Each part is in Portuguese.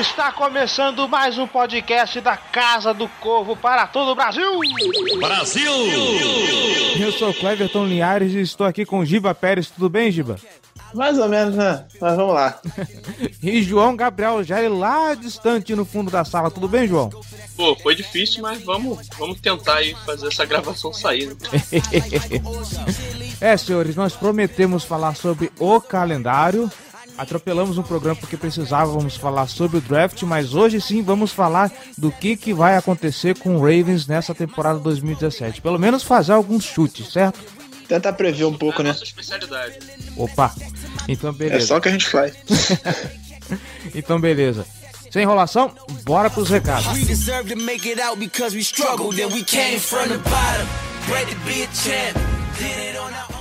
Está começando mais um podcast da Casa do Corvo para todo o Brasil. Brasil! Eu sou o Cleverton Linhares e estou aqui com Giba Pérez. Tudo bem, Giba? Mais ou menos, né? Mas vamos lá. E João Gabriel Jair lá distante no fundo da sala. Tudo bem, João? Pô, foi difícil, mas vamos, vamos tentar aí fazer essa gravação sair. né? É, senhores, nós prometemos falar sobre o calendário. Atropelamos um programa porque precisávamos falar sobre o draft, mas hoje sim vamos falar do que, que vai acontecer com o Ravens nessa temporada 2017. Pelo menos fazer alguns chutes, certo? Tentar prever um pouco, é a né? nossa especialidade. Opa! Então, É beleza. só o que a gente faz. Então, beleza. Sem enrolação, bora pros recados. We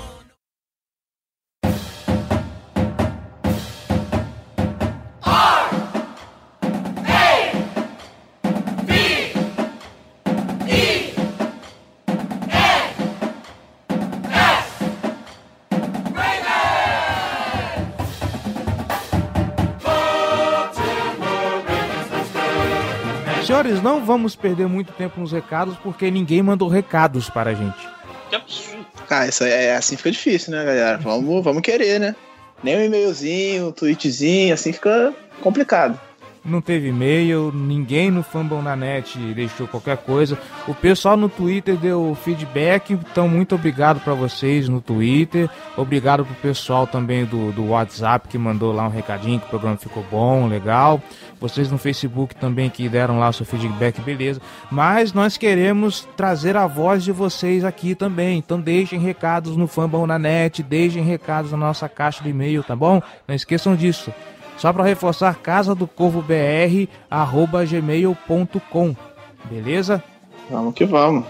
Senhores, não vamos perder muito tempo nos recados porque ninguém mandou recados para a gente. Que absurdo. Ah, isso é assim fica difícil, né, galera? Vamos, vamos querer, né? Nem um e-mailzinho, um tweetzinho, assim fica complicado. Não teve e-mail, ninguém no Fumble na net deixou qualquer coisa. O pessoal no Twitter deu feedback, então muito obrigado para vocês no Twitter. Obrigado pro pessoal também do, do WhatsApp que mandou lá um recadinho que o programa ficou bom, legal. Vocês no Facebook também que deram lá o seu feedback, beleza. Mas nós queremos trazer a voz de vocês aqui também. Então deixem recados no Fumble na net, deixem recados na nossa caixa de e-mail, tá bom? Não esqueçam disso. Só para reforçar, casa do corvo br arroba gmail.com. Beleza? Vamos que vamos.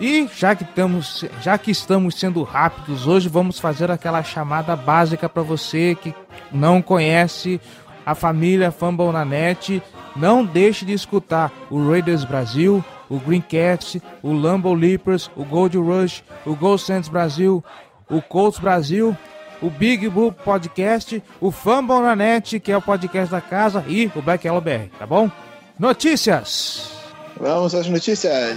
E já que estamos, já que estamos sendo rápidos, hoje vamos fazer aquela chamada básica para você que não conhece a família Fumble na net. Não deixe de escutar o Raiders Brasil, o Greencast, o Lambo Leapers, o Gold Rush, o Gold Sands Brasil, o Colts Brasil, o Big Blue Podcast, o Fumble na net, que é o podcast da casa, e o Black Yellow BR, tá bom? Notícias! Vamos às notícias.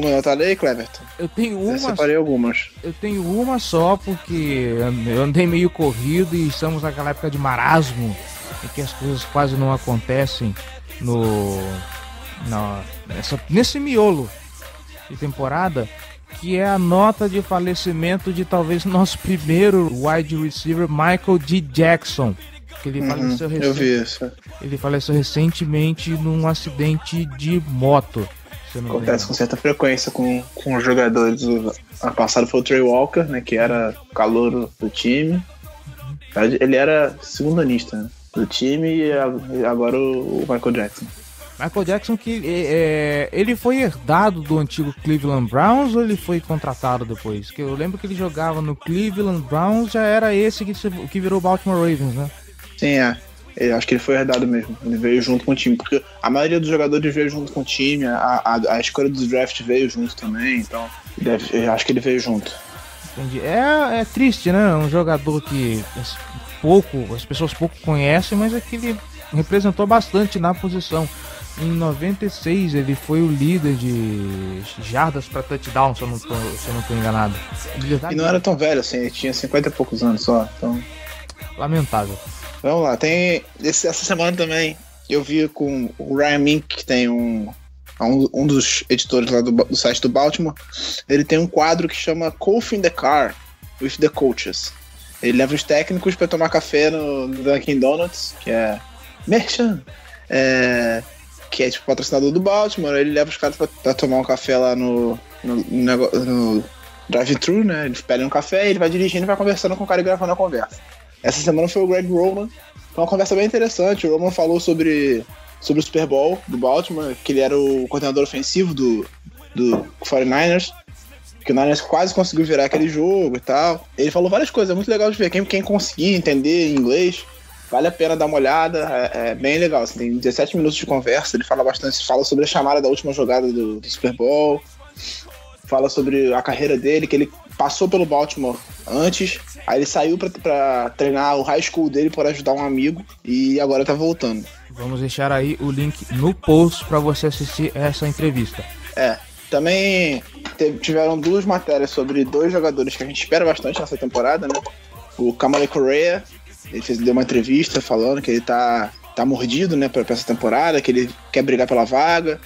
Alguma nota aí, Cleverton? eu tenho Eu uma separei algumas. Eu tenho uma só porque eu andei meio corrido e estamos naquela época de marasmo em que as coisas quase não acontecem no na, nessa, nesse miolo de temporada que é a nota de falecimento de talvez nosso primeiro wide receiver Michael D. Jackson que ele Uhum, faleceu eu ele faleceu recentemente num acidente de moto Acontece com certa frequência com, com os jogadores. O ano passado foi o Trey Walker, né? Que era calouro do time. Ele era segundanista né, do time e a- agora o, Michael Jackson. Michael Jackson que é, é, ele foi herdado do antigo Cleveland Browns ou ele foi contratado depois? Que eu lembro que ele jogava no Cleveland Browns, já era esse que, que virou Baltimore Ravens, né? Sim, é. Eu acho que ele foi herdado mesmo. Ele veio junto com o time. Porque a maioria dos jogadores veio junto com o time. A, a, a escolha do draft veio junto também. Então, deve- acho que ele veio junto. Entendi. É, é triste, né? Um jogador que pouco, as pessoas pouco conhecem, mas é que ele representou bastante na posição. Em 96 ele foi o líder de jardas para touchdown, se eu não tô enganado. E não era tão velho assim, ele tinha 50 e poucos anos só. Então, Lamentável. vamos lá. Tem esse- essa semana também eu vi com o Ryan Mink, que tem um um, um dos editores lá do, do site do Baltimore. Ele tem um quadro que chama Coffee in the Car with the Coaches. Ele leva os técnicos para tomar café no, Dunkin' Donuts, que é Merchan, é, que é tipo patrocinador do Baltimore. Ele leva os caras pra tomar um café lá no, no, no no drive-thru, né? Eles pedem um café, ele vai dirigindo e vai conversando com o cara e gravando a conversa. Essa semana foi o Greg Roman. Foi uma conversa bem interessante. O Roman falou sobre, sobre o Super Bowl do Baltimore, que ele era o coordenador ofensivo do, do 49ers. Que o Niners quase conseguiu virar aquele jogo e tal. Ele falou várias coisas, é muito legal de ver. Quem, quem conseguir entender inglês, vale a pena dar uma olhada. É, é bem legal. assim, tem 17 minutos de conversa. Ele fala bastante, fala sobre a chamada da última jogada do, do Super Bowl. Fala sobre a carreira dele, que ele passou pelo Baltimore antes. Aí ele saiu pra, pra treinar o high school dele por ajudar um amigo. E agora tá voltando. Vamos deixar aí o link no post para você assistir essa entrevista. É. Também teve- tiveram duas matérias sobre dois jogadores que a gente espera bastante nessa temporada, né? O Kamale Correa, ele fez, deu uma entrevista falando que ele tá, tá mordido, né, pra, pra essa temporada, que ele quer brigar pela vaga,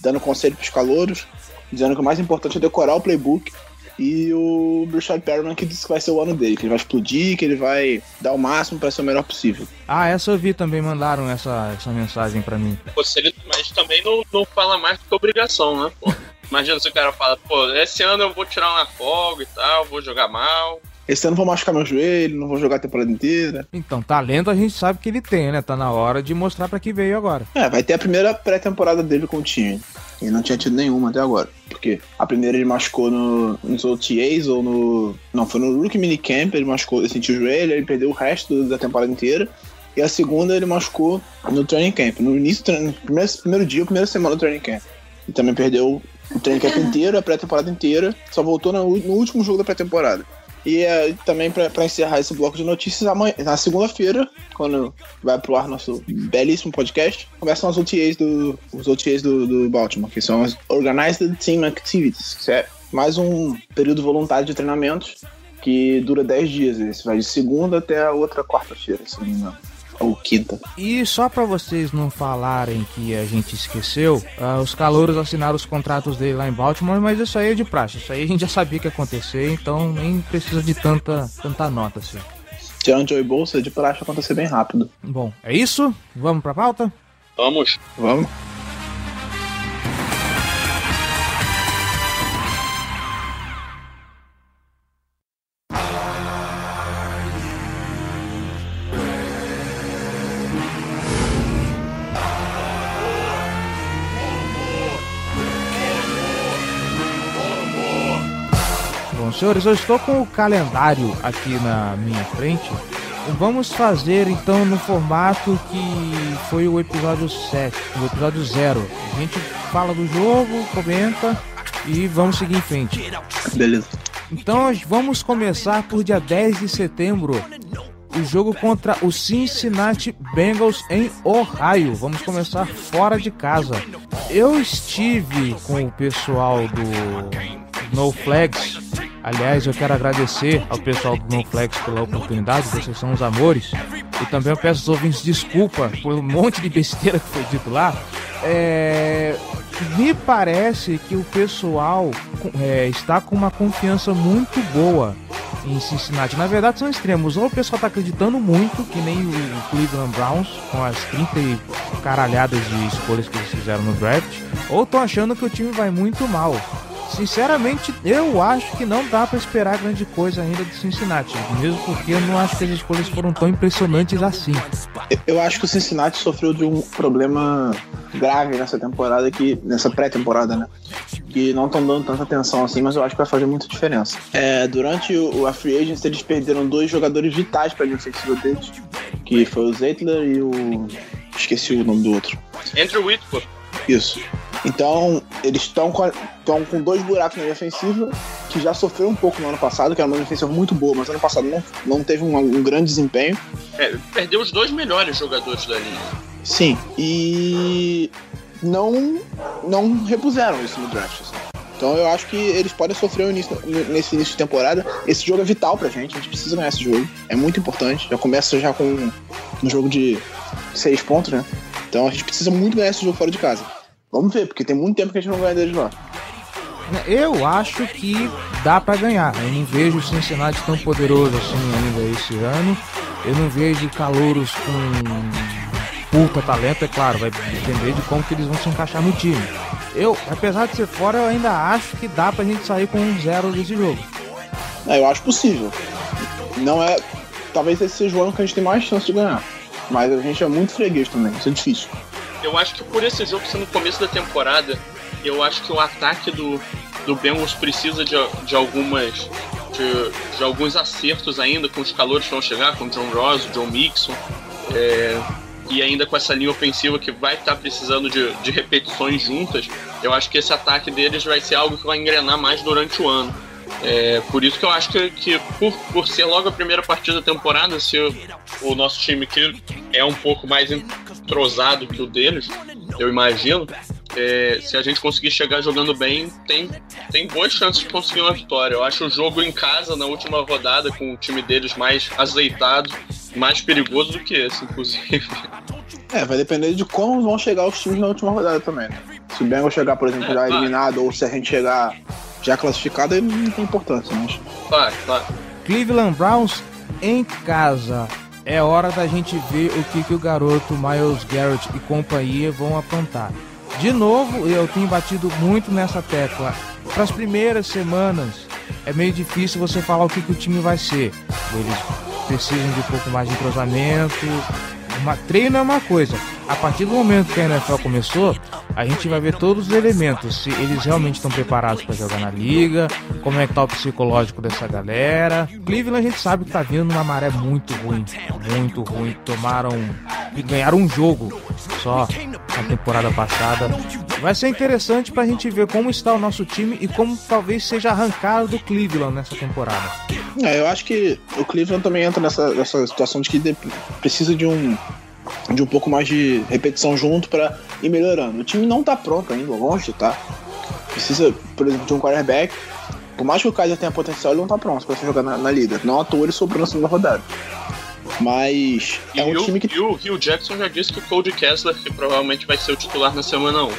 dando conselho pros calouros, dizendo que o mais importante é decorar o playbook. E o Brashad Perriman que disse que vai ser o ano dele, que ele vai explodir, que ele vai dar o máximo pra ser o melhor possível. Ah, essa eu vi também, mandaram essa, essa mensagem para mim. Mas também não, não fala mais do que obrigação, né? Pô? Imagina se o cara fala, pô, esse ano eu vou tirar uma folga e tal, vou jogar mal. Esse ano eu vou machucar meu joelho, não vou jogar a temporada inteira. Então, talento a gente sabe que ele tem, né? Tá na hora de mostrar para que veio agora. É, vai ter a primeira pré-temporada dele com o time. Ele não tinha tido nenhuma até agora. Porque a primeira ele machucou no, nos OTAs ou no. Não, foi no Rookie Minicamp, ele machucou, ele sentiu o joelho, ele perdeu o resto da temporada inteira. E a segunda ele machucou no training camp. No início, do treino- primeiro, primeiro dia, primeira semana do training camp. E também perdeu o training camp inteiro, a pré-temporada inteira. Só voltou no, no último jogo da pré-temporada. E eh, também pra encerrar esse bloco de notícias, amanhã, na segunda-feira, quando vai pro ar nosso belíssimo podcast, começam as OTAs do, os OTAs do, do Baltimore, que são as Organized Team Activities, que é mais um período voluntário de treinamentos que dura 10 dias. Esse vai de segunda até a outra quarta-feira, se não me engano. Ou quinta. E só para vocês não falarem que a gente esqueceu, ah, os calouros assinaram os contratos dele lá em Baltimore, mas isso aí é de praxe. Isso aí a gente já sabia que ia acontecer, então nem precisa de tanta, tanta nota assim. Tirando Joey Bolsa, de praxe acontecer bem rápido. Bom, é isso? Vamos pra pauta? Vamos. Vamos? Senhores, eu estou com o calendário aqui na minha frente. Vamos fazer então no formato que foi o episódio 7, o episódio 0. A gente fala do jogo, comenta e vamos seguir em frente. Beleza. Então nós vamos começar por dia 10 de setembro. O jogo contra o Cincinnati Bengals em Ohio. Vamos começar fora de casa. Eu estive com o pessoal do No Flags. Aliás, eu quero agradecer ao pessoal do No Flags pela oportunidade, vocês são os amores. E também eu peço aos ouvintes desculpa por um monte de besteira que foi dito lá. É, me parece que o pessoal é, está com uma confiança muito boa em Cincinnati. Na verdade, são extremos. Ou o pessoal está acreditando muito, que nem o Cleveland Browns, com as 30 e caralhadas de escolhas que eles fizeram no draft, ou estão achando que o time vai muito mal. Sinceramente, eu acho que não dá para esperar grande coisa ainda de Cincinnati, mesmo porque eu não acho que as escolhas foram tão impressionantes assim. Eu- acho que o Cincinnati sofreu de um problema grave nessa temporada, que, nessa pré-temporada, né? Que não estão dando tanta atenção assim, mas eu acho que vai fazer muita diferença. É, durante o, a Free Agency, eles perderam dois jogadores vitais para a linha ofensiva deles, que foi o Zeitler e o. Esqueci o nome do outro. Andrew Whitworth. Isso. Então, eles estão com, a- com dois buracos na linha ofensiva, que já sofreu um pouco no ano passado, que era uma defesa muito boa, mas ano passado não, não teve um, um grande desempenho. É, perdeu os dois melhores jogadores da linha. Sim, e não, não repuseram isso no draft. Assim. Então eu acho que eles podem sofrer início, nesse início de temporada. Esse jogo é vital pra gente, a gente precisa ganhar esse jogo. É muito importante. Já começa já com um jogo de seis pontos, né? Então a gente precisa muito ganhar esse jogo fora de casa. Vamos ver, porque tem muito tempo que a gente não ganha deles lá. Eu acho que dá para ganhar. Eu não vejo o Cincinnati tão poderoso assim ainda esse ano. Eu não vejo calouros com puta talento, é claro, vai depender de como que eles vão se encaixar no time. Eu, apesar de ser fora, eu ainda acho que dá pra gente sair com um zero desse jogo. É, eu acho possível. Não é. Talvez esse seja o ano que a gente tem mais chance de ganhar. Mas a gente é muito freguês também, isso é difícil. Eu acho que por esse jogo ser no começo da temporada, eu acho que o ataque do, do Bengals precisa de, de algumas. De, de alguns acertos ainda com os calores que vão chegar, com o John Ross, o John Mixon. É, e ainda com essa linha ofensiva que vai estar tá precisando de, de repetições juntas, eu acho que esse ataque deles vai ser algo que vai engrenar mais durante o ano. É, por isso que eu acho que, que por, por ser logo a primeira partida da temporada, se o, o nosso time que é um pouco mais entrosado que o deles, eu imagino, é, se a gente conseguir chegar jogando bem, tem, tem boas chances de conseguir uma vitória. Eu acho o jogo em casa, na última rodada, com o time deles mais azeitado, mais perigoso do que esse, inclusive. É, vai depender de como vão chegar os times na última rodada também, né? Se o Bengals chegar, por exemplo, é, já eliminado, ou se a gente chegar já classificado, aí não tem importância, mas. Claro, claro. Cleveland Browns em casa. É hora da gente ver o que, que o garoto Miles Garrett e companhia vão aprontar. De novo, eu tenho batido muito nessa tecla. Para as primeiras semanas, é meio difícil você falar o que, que o time vai ser. Eles precisam de um pouco mais de entrosamento, uma, treino é uma coisa. A partir do momento que a NFL começou, a gente vai ver todos os elementos. Se eles realmente estão preparados para jogar na liga, como é que tá o psicológico dessa galera. Cleveland a gente sabe que tá vindo numa maré muito ruim. Muito ruim. Tomaram. e ganharam um jogo só na temporada passada. Vai ser interessante pra gente ver como está o nosso time e como talvez seja arrancado do Cleveland nessa temporada. É, eu acho que o Cleveland também entra nessa, nessa situação de que precisa de um de um pouco mais de repetição junto para ir melhorando. O time não tá pronto ainda, longe, tá? Precisa, por exemplo, de um quarterback. Por mais que o Kaiser tenha potencial, ele não tá pronto para jogar na, na, liga. Não à toa ele sobrou na segunda rodada. Mas é um e time que. E o Rio Jackson já disse que o Cody Kessler que provavelmente vai ser o titular na semana 1.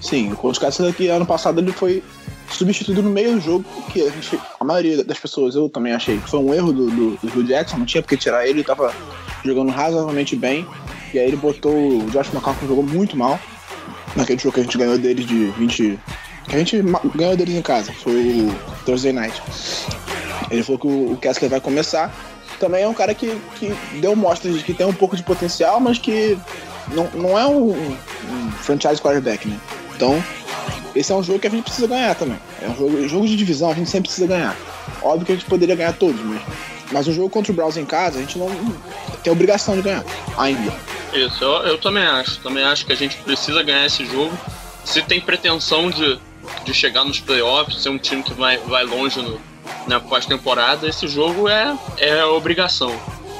Sim, o Cody Kessler que ano passado ele foi substituído no meio do jogo, que a, gente, a maioria das pessoas, eu também achei que foi um erro do, do, do Rio Jackson, não tinha porque tirar ele, ele tava jogando razoavelmente bem. E aí ele botou o Josh McCown jogou muito mal. Naquele jogo que a gente ganhou deles de 20. Que a gente ganhou deles em casa, foi o Thursday Night. Ele falou que o Kessler vai começar. Também é um cara que, que deu mostras de que tem um pouco de potencial, mas que não, não é um, um franchise quarterback, né? Então, esse é um jogo que a gente precisa ganhar também. É um jogo, jogo de divisão, a gente sempre precisa ganhar. Óbvio que a gente poderia ganhar todos, mas, mas o jogo contra o Browns em casa, a gente não tem obrigação de ganhar ainda. Isso, eu, eu também acho. Também acho que a gente precisa ganhar esse jogo. Se tem pretensão de, de chegar nos playoffs, ser um time que vai, vai longe no, na pós-temporada, esse jogo é, é obrigação.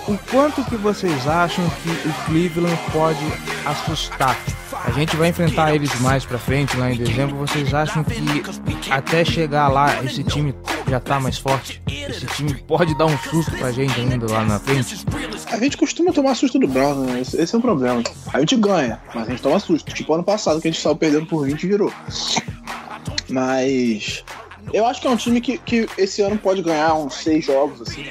O quanto que vocês acham que o Cleveland pode assustar? A gente vai enfrentar eles mais pra frente, lá em dezembro. Vocês acham que até chegar lá, esse time já tá mais forte? Esse time pode dar um susto pra gente ainda lá na frente? A gente costuma tomar susto do Browns, né? Esse, esse, é o problema. A gente ganha, mas a gente toma susto. Tipo ano passado, que a gente saiu perdendo por 20 e virou. Mas eu acho que é um time que, que esse ano pode ganhar uns seis jogos, assim.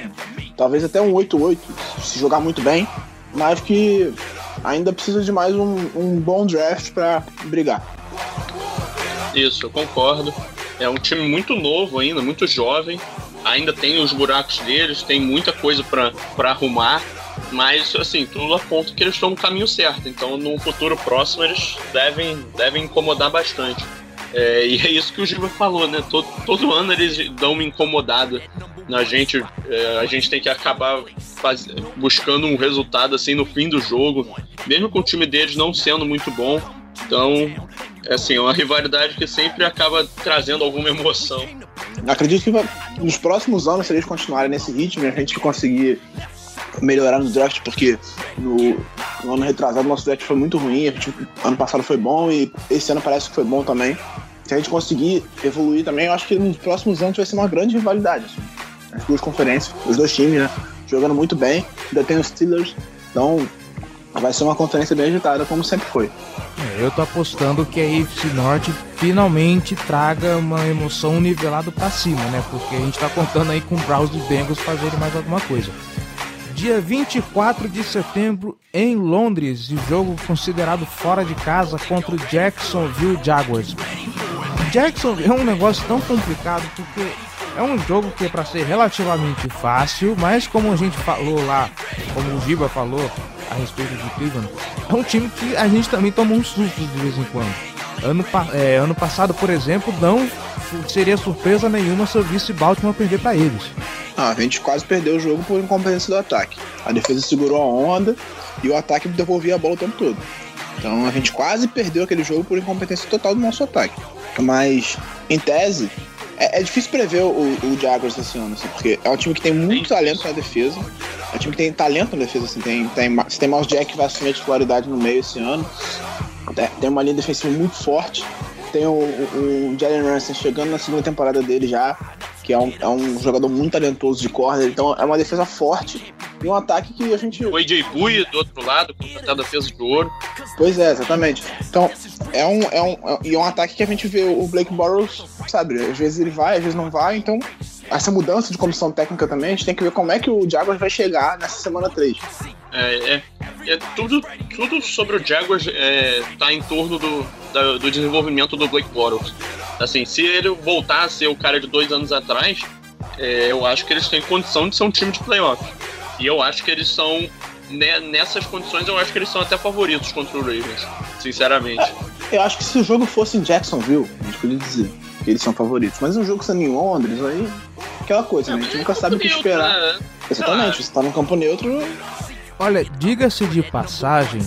Talvez até um 8-8, se jogar muito bem. Mas que ainda precisa de mais um, um bom draft para brigar. Isso, eu concordo. É um time muito novo ainda, muito jovem. Ainda tem os buracos deles, tem muita coisa para arrumar. Mas, assim, tudo aponta que eles estão no caminho certo. Então, no futuro próximo, eles devem, devem incomodar bastante. É, e é isso que o Giba falou, né? Todo, todo ano eles dão uma incomodada na gente. É, a gente tem que acabar faz, buscando um resultado assim no fim do jogo, mesmo com o time deles não sendo muito bom. Então, é assim, é uma rivalidade que sempre acaba trazendo alguma emoção. acredito que nos próximos anos, se eles continuarem nesse ritmo, a gente conseguir melhorar no draft, porque no, no ano retrasado nosso draft foi muito ruim, gente- ano passado foi bom e esse ano parece que foi bom também. Se a gente conseguir evoluir também, eu acho que nos próximos anos vai ser uma grande rivalidade. assim. As duas conferências, os dois times, né? Jogando muito bem, ainda tem os Steelers, então vai ser uma conferência bem agitada, como sempre foi. É, Eu tô apostando que a AFC Norte finalmente traga uma emoção nivelado pra cima, né? Porque a gente tá contando aí com o Browns e Bengals fazerem mais alguma coisa. Dia 24 de setembro em Londres, o jogo considerado fora de casa contra o Jacksonville Jaguars. Jacksonville é um negócio tão complicado porque é um jogo que é para ser relativamente fácil, mas como a gente falou lá, como o Giba falou a respeito de Cleveland, é um time que a gente também toma uns sustos de vez em quando. Ano, é, ano passado, por exemplo, não seria surpresa nenhuma se eu visse Baltimore perder para eles. Ah, a gente quase perdeu o jogo por incompetência do ataque. A defesa segurou a onda e o ataque devolvia a bola o tempo todo. Então a gente quase perdeu aquele jogo por incompetência total do nosso ataque. Mas, em tese, é, é difícil prever o, o Jaguars esse ano, assim, porque é um time que tem muito talento na defesa. É um time que tem talento na defesa, assim, tem, tem, você tem Miles Jack que vai assumir a titularidade no meio esse ano. Tem- uma linha defensiva muito forte. Tem o, o, o Jalen Ramsey chegando na segunda temporada dele já, que é um, é um jogador muito talentoso de corda. Então é uma defesa forte e um ataque que a gente. O AJ Bui do outro lado, contratado a peso de ouro. Pois é, exatamente. Então é um, é um, é- e é um ataque que a gente vê o Blake Bortles, sabe? Às vezes ele vai, às vezes não vai. Então essa mudança de comissão técnica também, a gente tem que ver como é que o Jaguars vai chegar nessa semana 3. É, é, é tudo, tudo sobre o Jaguars é, tá em torno do, da- do desenvolvimento do Blake Bortles. Assim, se ele voltar a ser o cara de dois anos atrás, é, eu acho que eles têm condição de ser um time de playoff. E eu acho que eles são, né, nessas condições, eu acho que eles são até favoritos contra o Ravens, sinceramente. Eu acho que se o jogo fosse em Jacksonville, a gente poderia dizer que eles são favoritos. Mas um jogo sendo em Londres, aí. Aquela coisa, né? A gente nunca sabe o que Neutro, esperar. né? Exatamente, você tá num campo neutro. Olha, diga-se de passagem,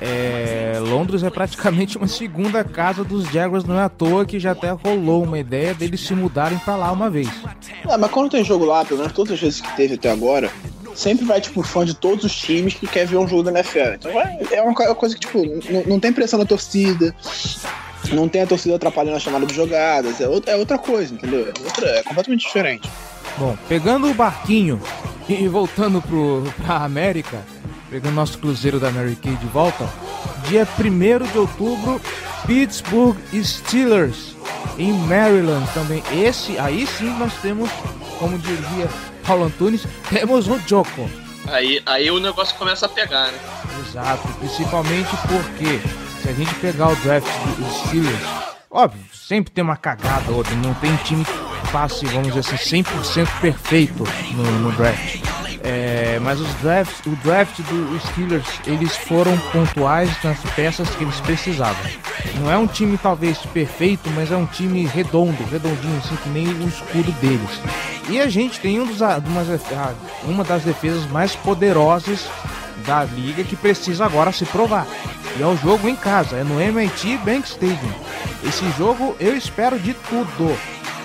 é, Londres é praticamente uma segunda casa dos Jaguars, não é à toa que já até rolou uma ideia deles se mudarem pra lá uma vez. É, mas quando tem jogo lá, pelo menos todas as vezes que teve até agora, sempre vai, tipo, fã de todos os times que quer ver um jogo da NFL. Então vai- é uma co- coisa que, tipo, não, tem pressão na torcida, não tem a torcida atrapalhando a chamada de jogadas, é outra, é outra coisa, entendeu? É, outra, é completamente diferente. Bom, pegando o barquinho e voltando pro, pra América, pegando nosso cruzeiro da Mary Kay de volta, dia 1 de outubro, Pittsburgh Steelers em Maryland também. Esse, aí sim nós temos, como diria Paulo Antunes, temos um Joko. Aí, aí o negócio começa a pegar, né? Exato, principalmente porque se a gente pegar o draft dos Steelers, óbvio, sempre tem uma cagada ou outra, não tem time que passe, vamos dizer assim, 100% perfeito no, no draft. É, mas os drafts, o draft dos Steelers, eles foram pontuais nas peças que eles precisavam. Não é um time talvez perfeito, mas é um time redondo, redondinho, assim, que nem o escudo deles. E a gente tem um dos, uma das defesas mais poderosas da liga que precisa agora se provar. E é o jogo em casa, é no MIT Bank Stadium. Esse jogo eu espero de tudo.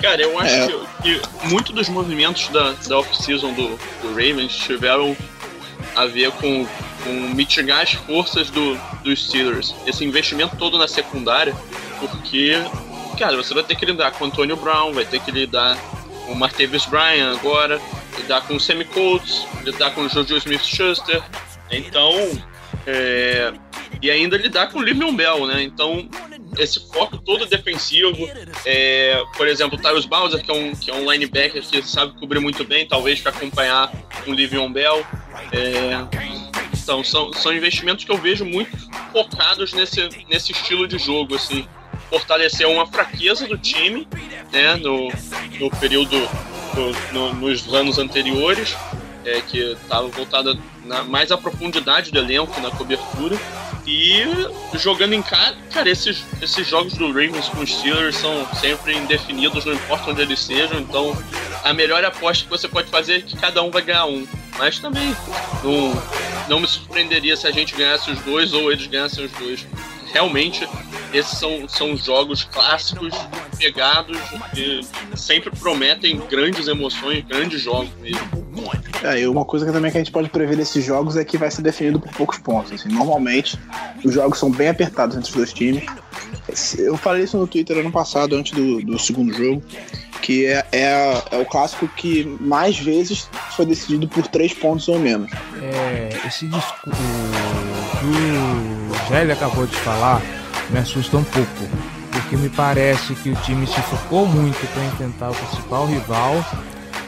Cara, eu acho É. que, que muito dos movimentos da, da off-season do, do Ravens tiveram a ver com, com mitigar as forças do, dos Steelers. Esse investimento todo na secundária, porque, cara, você vai ter que lidar com o Antonio Brown, vai ter que lidar com o Martavis Bryan agora, lidar com o Sammy Coates, lidar com o Jojo Smith-Schuster. Então, é, e ainda lidar com o Livion Bell, né? Então, esse foco todo defensivo, é, por exemplo, o Tyrus Bowser, que é, um, que é um linebacker que sabe cobrir muito bem, talvez para acompanhar o Livion Bell. É, então, são, são investimentos que eu vejo muito focados nesse, nesse estilo de jogo, assim. Fortalecer uma fraqueza do time, né, no, no período, no- no- nos anos anteriores, é, que estava voltada na, mais à profundidade do elenco, na cobertura. E jogando em casa, cara, esses, esses jogos do Ravens com os Steelers são sempre indefinidos, não importa onde eles sejam. Então, a melhor aposta que você pode fazer é que cada um vai ganhar um. Mas também não, não me surpreenderia se a gente ganhasse os dois ou eles ganhassem os dois. Realmente, esses são, são jogos clássicos pegados e sempre prometem grandes emoções, grandes jogos mesmo. É, e uma coisa que também que a gente pode prever desses jogos é que vai ser definido por poucos pontos. Assim. Normalmente, os jogos são bem apertados entre os dois times. Eu falei isso no Twitter ano passado, antes do, do segundo jogo, que é, é, é, o clássico que mais vezes foi decidido por três pontos ou menos. É, esse discurso que o Gélio acabou de falar me assusta um pouco, porque me parece que o time se focou muito para enfrentar o principal rival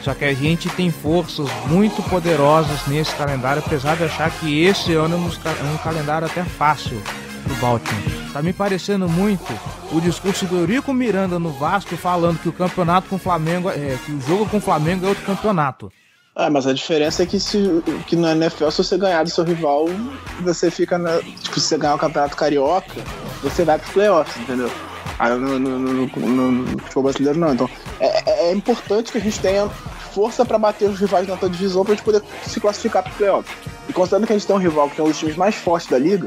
só que a gente tem forças muito poderosas nesse calendário, apesar de achar que esse ano é um calendário até fácil do Baltimore. Tá me parecendo muito o discurso do Eurico Miranda no Vasco falando que o campeonato com o Flamengo é que o jogo com o Flamengo é outro campeonato. Ah, mas a diferença é que, se, que no NFL, se você ganhar do seu rival, você fica na. Tipo, se você ganhar o campeonato carioca, você vai pros playoffs, entendeu? Ah, no, no, no, futebol brasileiro não. Então, é, é importante que a gente tenha força para bater os rivais na outra divisão para a gente poder se classificar para o playoff. E considerando que a gente tem um rival que é um dos times mais fortes da liga,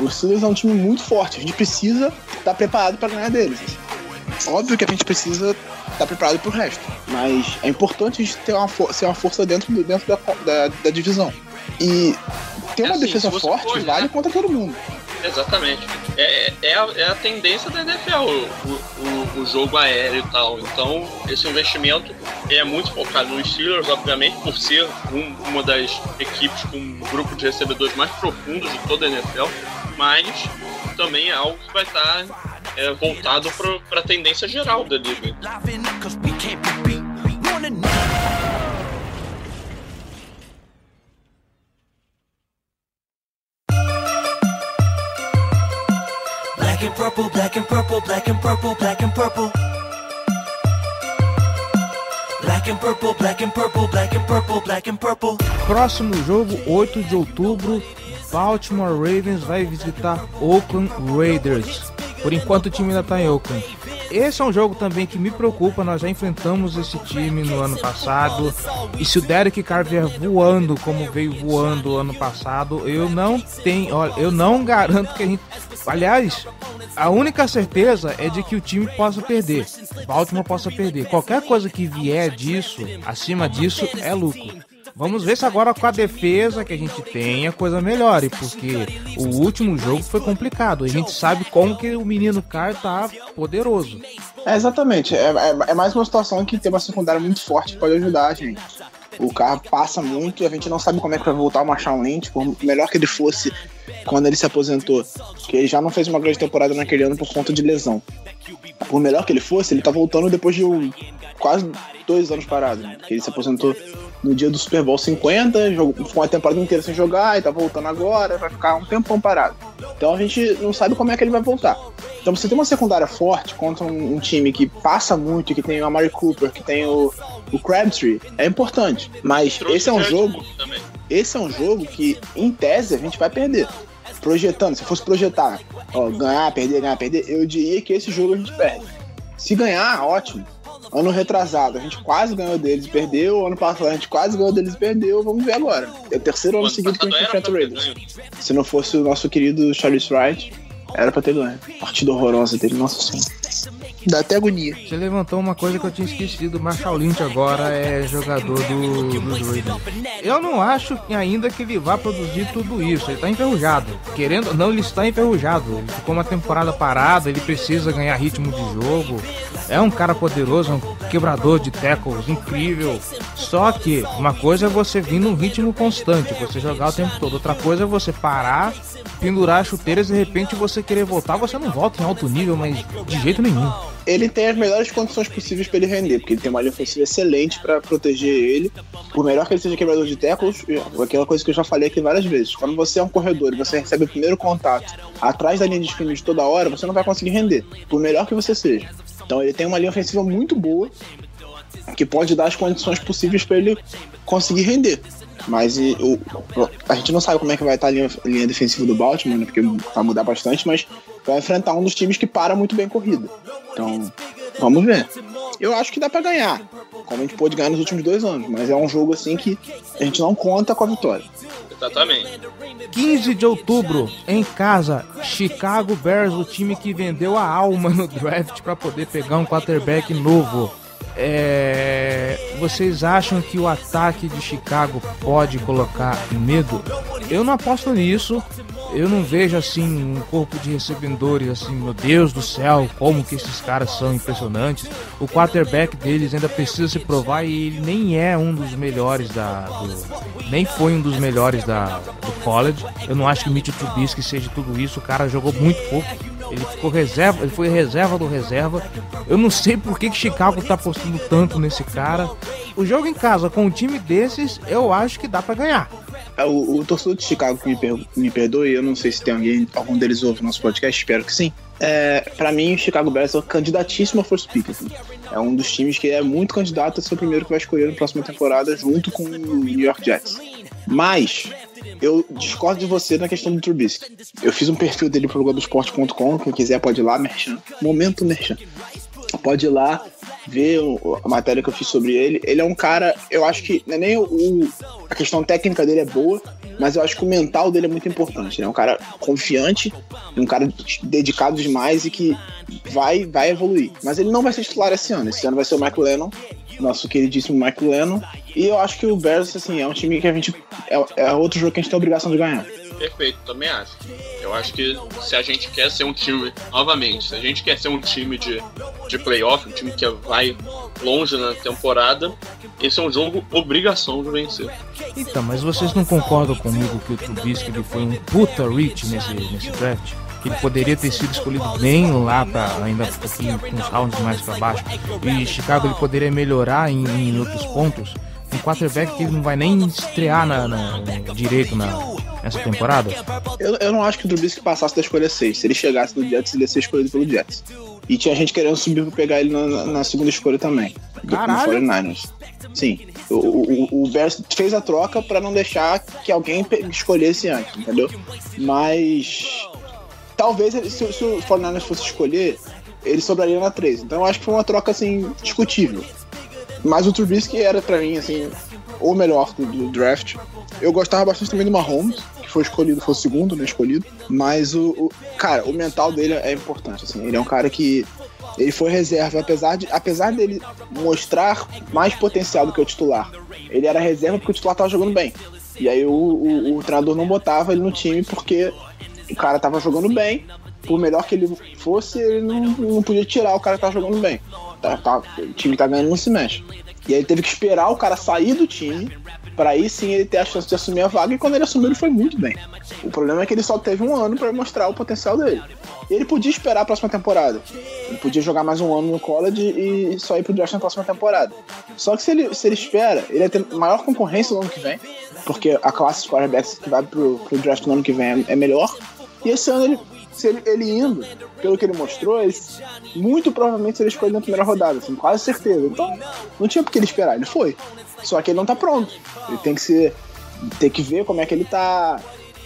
o Steelers é um time muito forte. A gente precisa estar tá preparado para ganhar deles. Óbvio que a gente precisa estar tá preparado para o resto, mas é importante a gente ter uma, ser uma força dentro, dentro da, da, da divisão. E ter uma é assim, defesa forte vale né? contra todo mundo. Exatamente. É, é, a, é a tendência da NFL, o, o, o, jogo aéreo e tal. Então, esse investimento é muito focado nos Steelers, obviamente, por ser um, uma das equipes com um grupo de recebedores mais profundos de toda a NFL, mas também é algo que vai estar é, voltado para a tendência geral da liga. Black and purple, black and purple, black and purple, black and purple. Black and purple, black and purple, black and purple. Próximo jogo, 8 de outubro, Baltimore Ravens vai visitar Oakland Raiders. Por enquanto o time ainda está em Oakland. Esse é um jogo também que me preocupa. Nós já enfrentamos esse time no ano passado. E se o Derek Carr vier voando como veio voando ano passado, eu não tenho. Olha, eu não garanto que a gente. Aliás, a única certeza é de que o time possa perder. Baltimore possa perder. Qualquer coisa que vier disso, acima disso, é lucro. Vamos ver se agora com a defesa que a gente tem a coisa melhore, porque o último jogo foi complicado. A gente sabe como que o menino Carr tá poderoso. É, exatamente. É, é, é mais uma situação que tem uma secundária muito forte que pode ajudar a gente. O carro passa muito, a gente não sabe como é que vai voltar o Marshall Lynch, por melhor que ele fosse quando ele se aposentou, que ele já não fez uma grande temporada naquele ano por conta de lesão. Por melhor que ele fosse, ele tá voltando depois de um, quase dois anos parado, né? Ele se aposentou no dia do Super Bowl 50, jogou, ficou uma temporada inteira sem jogar e tá voltando agora, vai ficar um tempão parado. Então a gente não sabe como é que ele vai voltar. Então você tem uma secundária forte contra um, um time que passa muito, que tem o Amari Cooper, que tem o, o Crabtree, é importante. Mas esse é um jogo. Esse é um jogo que, em tese, a gente vai perder. Projetando, se fosse projetar, ó, ganhar, perder, ganhar, perder, eu diria que esse jogo a gente perde. Se ganhar, ótimo. Ano retrasado, a gente quase ganhou deles e perdeu. Ano passado, a gente quase ganhou deles e perdeu. Vamos ver agora. É o terceiro ano seguido que a gente enfrenta o Raiders. Se não fosse o nosso querido Charles Wright, era pra ter ganho. Partida horrorosa dele, nossa senhora. Dá até agonia. Você levantou uma coisa que eu tinha esquecido. Marshall Lynch agora é jogador do, dos Raiders. Eu não acho ainda que ele vá produzir tudo isso. Ele tá enferrujado. Querendo não, ele está enferrujado. Ele ficou uma temporada parada, ele precisa ganhar ritmo de jogo. É um cara poderoso, um quebrador de tackles incrível. Só que uma coisa é você vir num ritmo constante, você jogar o tempo todo. Outra coisa é você parar, pendurar as chuteiras e de repente você querer voltar. Você não volta em alto nível, mas de jeito nenhum. Ele tem as melhores condições possíveis para ele render, porque ele tem uma linha ofensiva excelente para proteger ele. Por melhor que ele seja quebrador de tackles, aquela coisa que eu já falei aqui várias vezes. Quando você é um corredor e você recebe o primeiro contato atrás da linha de scrimmage toda hora, você não vai conseguir render, por melhor que você seja. Então ele tem uma linha ofensiva muito boa que pode dar as condições possíveis para ele conseguir render. Mas e, o, a gente não sabe como é que vai estar a linha, a linha defensiva do Baltimore, né, porque vai mudar bastante, mas vai enfrentar um dos times que para muito bem corrida. Então, vamos ver. Eu acho que dá para ganhar, como a gente pôde ganhar nos últimos dois anos, mas é um jogo assim que a gente não conta com a vitória. Exatamente. 15 de outubro, em casa, Chicago Bears, o time que vendeu a alma no draft para poder pegar um quarterback novo. É, vocês acham que o ataque de Chicago pode colocar medo? Eu não aposto nisso. Eu não vejo assim um corpo de recebedores assim, meu Deus do céu, como que esses caras são impressionantes. O quarterback deles ainda precisa se provar e ele nem é um dos melhores da do, nem foi um dos melhores da do college. Eu não acho que Mitch Trubisky seja tudo isso. O cara jogou muito pouco. Ele ficou reserva, ele foi reserva do reserva. Eu não sei por que, que Chicago tá apostando tanto nesse cara. O jogo em casa com um time desses, eu acho que dá para ganhar. É, O, o torcedor de Chicago que me, per- me perdoe, eu não sei se tem alguém, algum deles ouve nosso podcast, espero que sim. É, para mim, o Chicago Bears é candidatíssimo a first pick. assim. É um dos times que é muito candidato a ser o primeiro que vai escolher na próxima temporada, junto com o New York Jets. Mas eu discordo de você na questão do Trubisky. Eu fiz um perfil dele pro Globoesporte.com, quem quiser pode ir lá, Merchan. Momento Merchan. Pode ir lá ver a matéria que eu fiz sobre ele. Ele é um cara, eu acho que é nem o, a questão técnica dele é boa, mas eu acho que o mental dele é muito importante. Ele é um cara confiante, um cara dedicado demais e que vai, vai evoluir. Mas ele não vai ser titular esse ano. Esse ano vai ser o Mike Lennon, nosso queridíssimo Mike Lennon. E eu acho que o Bears, assim, é um time que a gente. É, é outro jogo que a gente tem a obrigação de ganhar. Perfeito, também acho. Eu acho que se a gente quer ser um time, novamente, se a gente quer ser um time de, de playoff, um time que vai longe na temporada, esse é um jogo obrigação de vencer. Então, mas vocês não concordam comigo que o Trubisky foi um puta reach nesse, nesse draft? Que ele poderia ter sido escolhido bem lá pra ainda um pouquinho com uns rounds mais pra baixo. E Chicago ele poderia melhorar em, em outros pontos. Um quarterback que ele não vai nem estrear na, na- direito na, nessa temporada. Eu, eu não acho que o Trubisky passasse da escolha 6. Se ele chegasse no Jets, ele ia ser escolhido pelo Jets. E tinha gente querendo subir pra pegar ele na, na- segunda escolha também. Do, no Caralho. 49ers. Sim. O, o, o Bears fez a troca pra não deixar que alguém escolhesse antes, entendeu? Mas. Talvez se, se o 49ers fosse escolher, ele sobraria na 3. Então eu acho que foi uma troca assim, discutível. Mas o Trubisky era pra mim, assim, o melhor do, do draft. Eu gostava bastante também do Mahomes, que foi escolhido, foi o segundo, né, escolhido. Mas o, o- cara, o mental dele é importante, assim. Ele é um cara que ele foi reserva, apesar de apesar dele mostrar mais potencial do que o titular. Ele era reserva porque o titular tava jogando bem. E aí o, o, o treinador não botava ele no time porque o cara tava jogando bem. Por melhor que ele fosse, ele não, não podia tirar o cara tava jogando bem. Tá, tá- o time tá ganhando, não se mexe. E aí ele teve que esperar o cara sair do time pra aí sim ele ter a chance de assumir a vaga. E quando ele assumiu, ele foi muito bem. O problema é que ele só teve um ano pra mostrar o potencial dele. Ele podia esperar a próxima temporada. Ele podia jogar mais um ano no college e só ir pro draft na próxima temporada. Só que se ele, se ele espera, ele vai ter maior concorrência no ano que vem. Porque a classe de quarterbacks que vai pro, pro draft no ano que vem é, é melhor. E esse ano ele. Se ele, ele indo, pelo que ele mostrou, ele muito provavelmente seria escolhido na primeira rodada, assim, quase certeza. Então, não tinha por que ele esperar, ele foi. Só que ele não tá pronto. Ele tem que ser. Tem que ver como é que ele tá.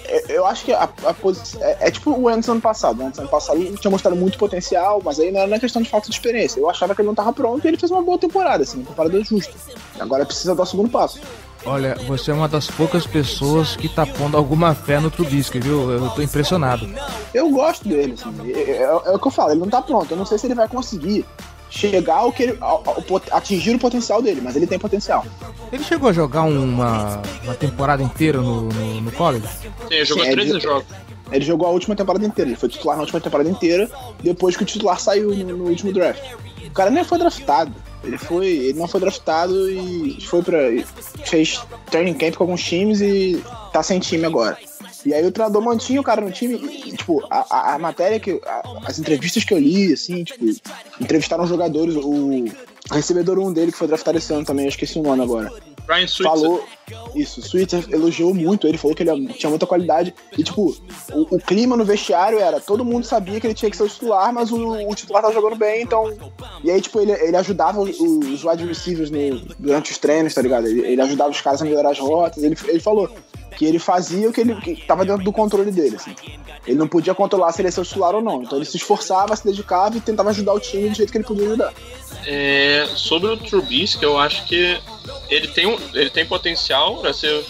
É, Eu acho que a, a posi- é, é tipo o Anderson ano passado. O Anderson ano passado ele tinha mostrado muito potencial, mas aí não era na questão de falta de experiência. Eu achava que ele não tava pronto e ele fez uma boa temporada, assim, uma temporada justa. Agora precisa dar o segundo passo. Olha, você é uma das poucas pessoas que tá pondo alguma fé no Trubisky, viu? Eu tô impressionado. Eu gosto dele, assim. É, é- é o que eu falo, ele não tá pronto. Eu não sei se ele vai conseguir chegar ao que ele, ao- ao atingir o potencial dele, mas ele tem potencial. Ele chegou a jogar uma, uma temporada inteira no, no, no college? Sim, ele jogou Sim, é 13 de- jogos. Ele jogou a última temporada inteira, ele foi titular na última temporada inteira, depois que o titular saiu no, no último draft. O cara nem foi draftado. Ele foi. Ele não foi draftado e foi pra. fez training camp com alguns times e tá sem time agora. E aí o treinador mantinha o cara no time, e, tipo, a, a- a matéria que. a- as entrevistas que eu li, assim, tipo, entrevistaram jogadores, o recebedor um dele que foi draftado esse ano também, eu esqueci o nome agora Brian Switzer. falou isso, Switzer elogiou muito ele, falou que ele tinha muita qualidade. E, tipo, o, o clima no vestiário era, todo mundo sabia que ele tinha que ser o titular, mas o, o titular tava jogando bem, então. E aí, tipo, ele, ele ajudava os, os wide receivers no- durante os treinos, tá ligado? Ele, ele ajudava os caras a melhorar as rotas. Ele, ele falou que ele fazia o que ele que tava dentro do controle dele, assim. Ele não podia controlar se ele ia ser o titular ou não. Então ele se esforçava, se dedicava e tentava ajudar o time do jeito que ele podia ajudar. É, sobre o Trubisky, eu acho que ele tem, ele tem potencial para ser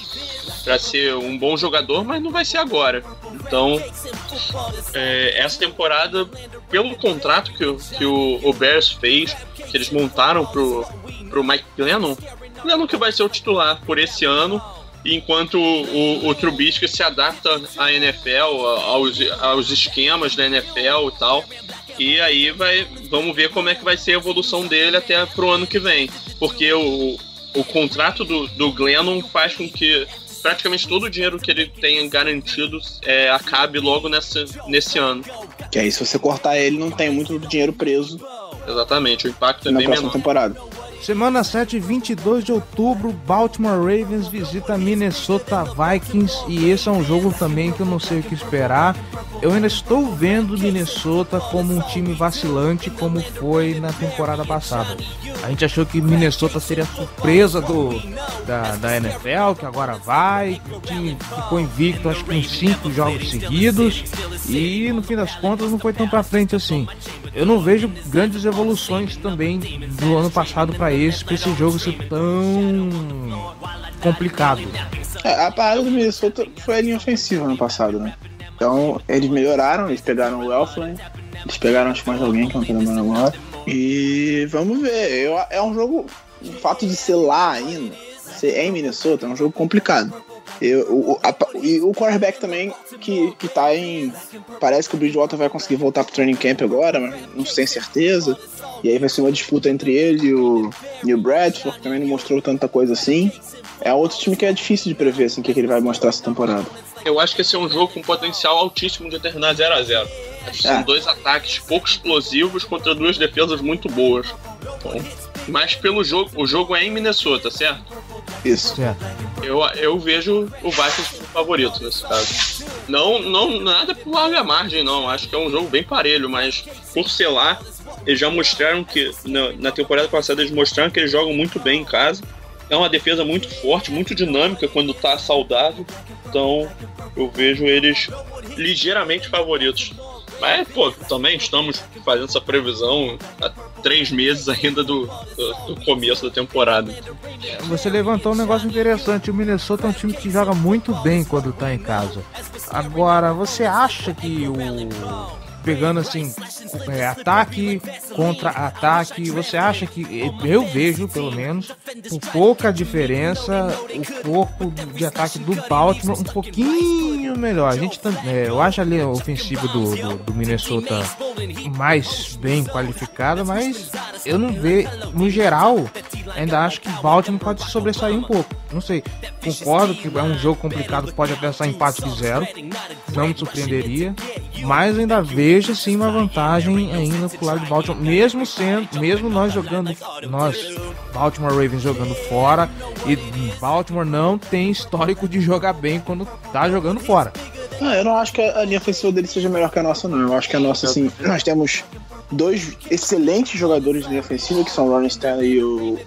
para ser um bom jogador, mas não vai ser agora. Então, é, essa temporada, pelo contrato que, o- que o, o Bears fez, que eles montaram pro, pro Mike Glennon, Glennon que vai ser o titular por esse ano, enquanto o, o, Trubisky se adapta à NFL, aos, aos esquemas da NFL e tal. E aí vai, vamos ver como é que vai ser a evolução dele até pro ano que vem. Porque o, o contrato do, do Glennon faz com que praticamente todo o dinheiro que ele tem garantido é, acabe logo nessa, nesse ano. Que aí, se você cortar ele, não tem muito dinheiro preso Exatamente, o impacto é na bem próxima menor. temporada. Semana 7, 22 de outubro, Baltimore Ravens visita Minnesota Vikings e esse é um jogo também que eu não sei o que esperar. Eu ainda estou vendo Minnesota como um time vacilante como foi na temporada passada. A gente achou que Minnesota seria a surpresa do, da, da NFL, que agora vai, o time ficou invicto acho que em cinco jogos seguidos e no fim das contas não foi tão pra frente assim. Eu não vejo grandes evoluções também do ano passado pra esse, pra esse jogo ser tão complicado. É, a parada do Minnesota foi a linha ofensiva passado, né? Então, eles melhoraram, eles pegaram o Elflin, eles pegaram acho mais alguém que eu não tô lembrando agora. E vamos ver. Eu, é um jogo. O fato de ser lá ainda, ser em Minnesota, é um jogo complicado. Eu, o, a- e o quarterback também, que, que tá em. Parece que o Bridgewater vai conseguir voltar pro training camp agora, mas não se tem certeza. E aí vai ser uma disputa entre ele e o, e o Bradford, que também não mostrou tanta coisa assim. É outro time que é difícil de prever assim, o que, que ele vai mostrar essa temporada. Eu acho que esse é um jogo com potencial altíssimo de terminar 0 a 0 Acho que É. São dois ataques pouco explosivos contra duas defesas muito boas. Então, mas pelo jogo, o jogo é em Minnesota, certo? Isso. Certo. Eu, eu vejo o Vikings como favorito nesse caso. Não, não nada por larga margem, não. Acho que é um jogo bem parelho, mas por ser lá, eles já mostraram que na, na temporada passada eles mostraram que eles jogam muito bem em casa. É uma defesa muito forte, muito dinâmica quando tá saudável. Então eu vejo eles ligeiramente favoritos. Mas, pô, também estamos fazendo essa previsão há três meses ainda do, do, do começo da temporada. Você levantou um negócio interessante. O Minnesota é um time que joga muito bem quando tá em casa. Agora, você acha que o. Pegando assim, é, ataque contra ataque, você acha que. Eu vejo, pelo menos, por pouca diferença, o corpo de ataque do Baltimore um pouquinho melhor. A gente é, eu acho ali a ofensiva do, do, do Minnesota mais bem qualificada, mas eu não vejo, no geral, ainda acho que Baltimore pode se sobressair um pouco. Não sei, concordo que é um jogo complicado, pode até sair empate de zero, não me surpreenderia, mas ainda vejo sim uma vantagem ainda pro lado de Baltimore, mesmo sendo, mesmo nós jogando, nós, Baltimore Ravens jogando fora, e Baltimore não tem histórico de jogar bem quando tá jogando fora. Eu não acho que a linha ofensiva dele seja melhor que a nossa, não. Eu acho que a nossa, assim, nós temos dois excelentes jogadores de linha ofensiva, que são o Ronnie Stanley e o,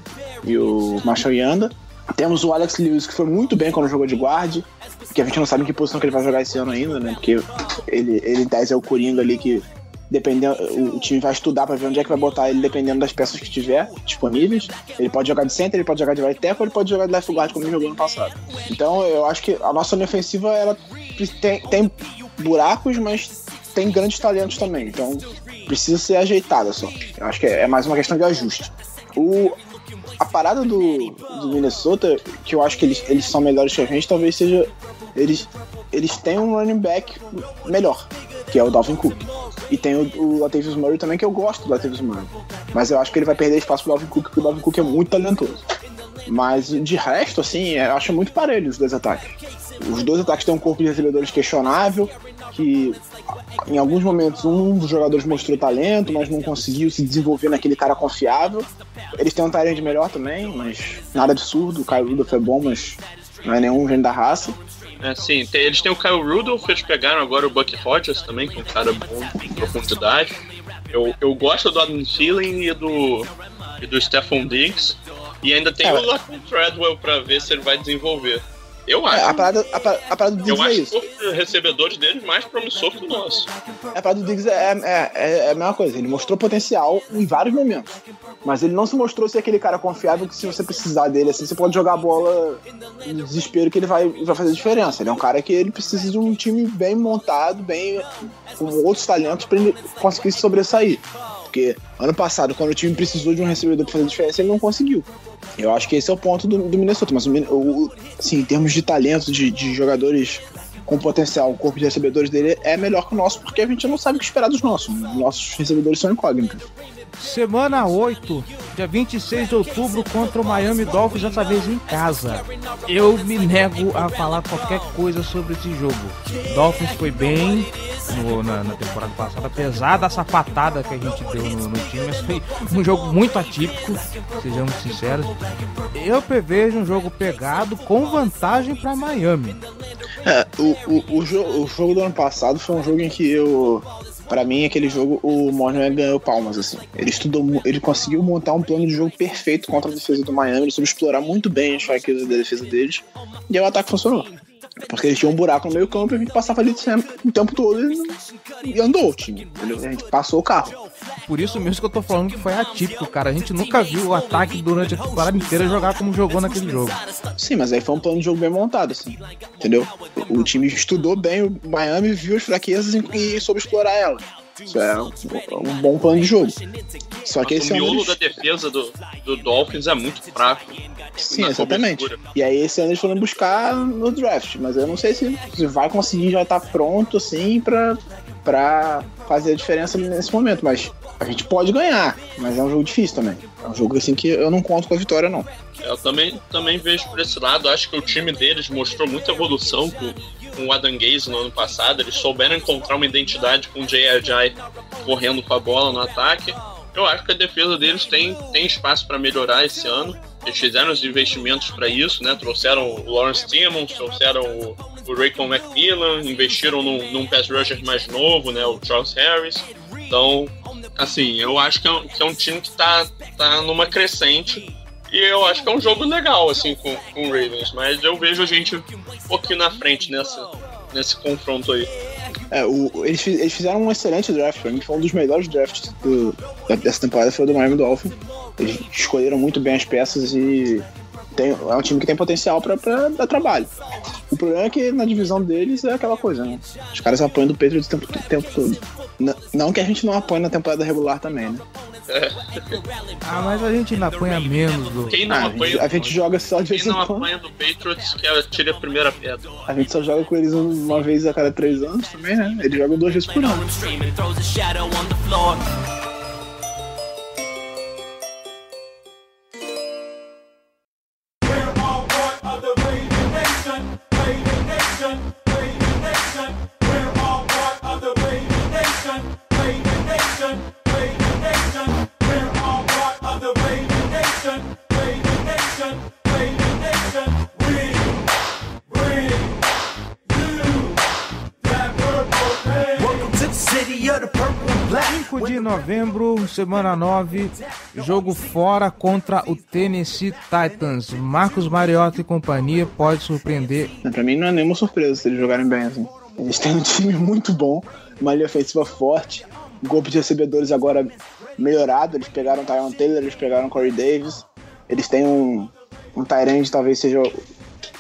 e o Marshall Yanda. Temos o Alex Lewis, que foi muito bem quando jogou de guarde, que a gente não sabe em que posição que ele vai jogar esse ano ainda, né? Porque ele, ele em tese é o Coringa ali que dependendo, o, time vai estudar pra ver onde é que vai botar ele dependendo das peças que tiver disponíveis. Ele pode jogar de center, ele pode jogar de right tackle, ele pode jogar de left guard como ele jogou no passado. Então eu acho que a nossa linha ofensiva ela tem, tem buracos, mas tem grandes talentos também. Então precisa ser ajeitada só. Eu acho que é, é mais uma questão de ajuste. O, a parada do, do Minnesota, que eu acho que eles, eles são melhores que a gente, talvez seja. Eles, eles têm um running back melhor, que é o Dalvin Cook. E tem o, o Latavius Murray também, que eu gosto do Latavius Murray. Mas eu acho que ele vai perder espaço pro Dalvin Cook, porque o Dalvin Cook é muito talentoso. Mas de resto, assim, eu acho muito parelho os dois ataques. Os dois ataques têm um corpo de recebedores questionável, que em alguns momentos um dos jogadores mostrou talento, mas não conseguiu se desenvolver naquele cara confiável. Eles têm um talento melhor também, mas nada absurdo. O Kyle Rudolph é bom, mas não é nenhum gênio da raça. É, sim, tem- eles têm o Kyle Rudolph, eles pegaram agora o Buck Rogers também, que é um cara bom em profundidade. Eu, eu gosto do Adam Thielen e do, e do Stephon Diggs. E ainda tem É, o Lachlan Treadwell pra ver se ele vai desenvolver. Eu É, acho. a, parada, a, pa- a parada do eu Diggs é acho isso. o corpo de recebedores deles mais promissor que o nosso. A parada do Diggs é, é, é, é a mesma coisa. Ele mostrou potencial em vários momentos. Mas ele não se mostrou ser aquele cara confiável que se você precisar dele, assim, você pode jogar a bola no desespero que ele vai, vai fazer diferença. Ele é um cara que ele precisa de um time bem montado, bem com outros talentos pra ele conseguir se sobressair. Porque ano passado, quando o time precisou de um recebedor pra fazer diferença, ele não conseguiu. Eu acho que esse é o ponto do, do Minnesota. Mas o, o- assim, em termos de talento, de, de jogadores com potencial, o corpo de recebedores dele é melhor que o nosso, porque a gente não sabe o que esperar dos nossos. Nossos recebedores são incógnitos. Semana 8, dia 26 de outubro, contra o Miami Dolphins, dessa vez em casa. Eu me nego a falar qualquer coisa sobre esse jogo. Dolphins foi bem no- na, na temporada passada, apesar da sapatada que a gente deu no, no time, mas foi um jogo muito atípico, sejamos sinceros. Eu prevejo um jogo pegado com vantagem para Miami. É, o, o, o, jo- o jogo do ano passado foi um jogo em que eu. Pra mim, aquele jogo, o Monument ganhou palmas, assim. Ele estudou, ele conseguiu montar um plano de jogo perfeito contra a defesa do Miami, ele soube explorar muito bem as fraquezas da defesa deles, e o ataque funcionou. Porque eles tinham um buraco no meio campo e a gente passava ali sempre, o tempo todo e, andou o time, entendeu? A gente passou o carro. Por isso mesmo que eu tô falando que foi atípico, cara. A gente nunca viu o ataque durante a temporada inteira jogar como jogou naquele jogo. Sim, mas aí foi um plano de jogo bem montado, assim. Entendeu? O, time estudou bem o Miami, viu as fraquezas e soube explorar elas. Isso é um, um bom plano de jogo. Só que Mas esse o ano. miolo da defesa do, do Dolphins é muito fraco. Sim, exatamente. cobertura. E aí esse ano eles foram buscar no draft, mas eu não sei se, se vai conseguir já estar pronto, assim, pra, pra fazer a diferença nesse momento. Mas a gente pode ganhar, mas é um jogo difícil também. É um jogo assim que eu não conto com a vitória, não. Eu também, também vejo por esse lado. Acho que o time deles mostrou muita evolução com, com o Adam Gaze no ano passado. Eles souberam encontrar uma identidade com o Ajay correndo com a bola no ataque. Eu acho que a defesa deles tem, tem espaço para melhorar esse ano. Eles fizeram os investimentos para isso, né? Trouxeram o Lawrence Timmons, trouxeram o, o Raycon McMillan, investiram num, num pass rusher mais novo, né? O Charles Harris. Então, assim, eu acho que é um, que é um time que tá, tá numa crescente. E eu acho que é um jogo legal, assim, com, com o Ravens. Mas eu vejo a gente um pouquinho na frente nessa, nesse confronto aí. É, o, eles, eles fizeram um excelente draft, pra mim foi um dos melhores drafts do- dessa temporada, foi o do Miami Dolphins. Eles escolheram muito bem as peças e tem, é um time que tem potencial pra, pra dar trabalho. O problema é que na divisão deles é aquela coisa, né? Os caras apoiam do Patriots o tempo, o tempo todo. N- não que a gente não apoie na temporada regular também, né? Ah, mas a gente ainda apanha menos do. Quem não Ah, a, apanha gente, a gente joga só de quem vez em não quando. apanha do Patriots que atire a primeira pedra. A gente só joga com eles uma vez a cada três anos também, né? Eles jogam duas vezes por ano. Novembro, semana 9, jogo fora contra o Tennessee Titans. Marcos Mariota e companhia pode surpreender. Pra mim não é nenhuma surpresa se eles jogarem bem assim. Eles têm um time muito bom, uma linha ofensiva forte, um grupo de recebedores agora melhorado. Eles pegaram Tyron Taylor, eles pegaram Corey Davis. Eles têm um, um Tyrande, talvez seja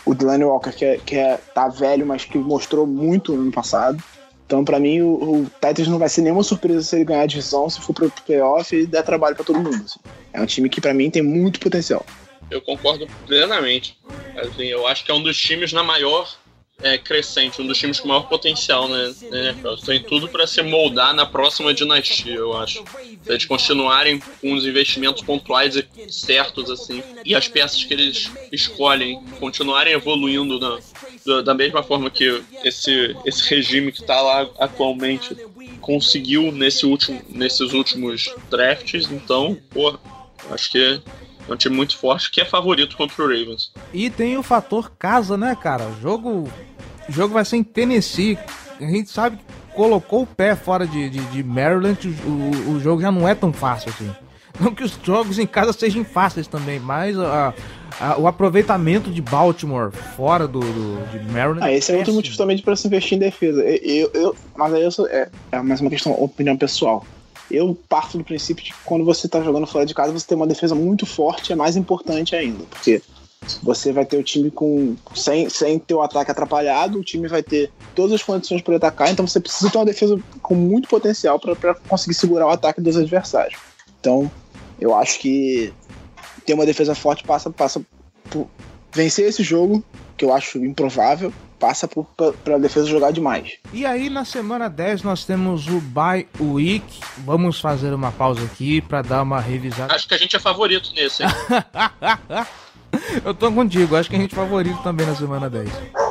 o Delaney Walker, que, é, que é, tá velho, mas que mostrou muito no ano passado. Então, pra mim, o, o Titans não vai ser nenhuma surpresa se ele ganhar a divisão, se for pro playoff e der trabalho pra todo mundo. assim. É um time que, pra mim, tem muito potencial. Eu concordo plenamente. Assim, eu acho que é um dos times na maior é, crescente, um dos times com maior potencial né. Tem tudo para se moldar na próxima dinastia, eu acho. Se eles continuarem com os investimentos pontuais e certos, assim, e as peças que eles escolhem continuarem evoluindo na- da, da mesma forma que esse, esse regime que está lá atualmente conseguiu nesse último, nesses últimos drafts, então, pô, acho que é um time muito forte que é favorito contra o Ravens. E tem o fator casa, né, cara? O jogo, o jogo vai ser em Tennessee. A gente sabe que colocou o pé fora de, de, de Maryland, o, o- jogo já não é tão fácil assim. Não que os jogos em casa sejam fáceis também, mas a, a- o aproveitamento de Baltimore fora do, do de Maryland. Ah, esse é outro péssimo. motivo também para se investir em defesa. Eu, eu- eu- mas aí eu sou, é, é mais uma questão, opinião pessoal. Eu parto do princípio de que quando você tá jogando fora de casa, você tem uma defesa muito forte, é mais importante ainda. Porque você vai ter o time com. Sem, sem ter o ataque atrapalhado, o time vai ter todas as condições para atacar, então você precisa ter uma defesa com muito potencial para conseguir segurar o ataque dos adversários. Então, eu acho que ter uma defesa forte passa, passa por vencer esse jogo, que eu acho improvável, passa pra, pra defesa jogar demais. E aí na semana 10 nós temos o Bye Week. Vamos fazer uma pausa aqui pra dar uma revisada. Acho que a gente é favorito nesse, hein? Eu tô contigo, acho que a gente é favorito também na semana 10.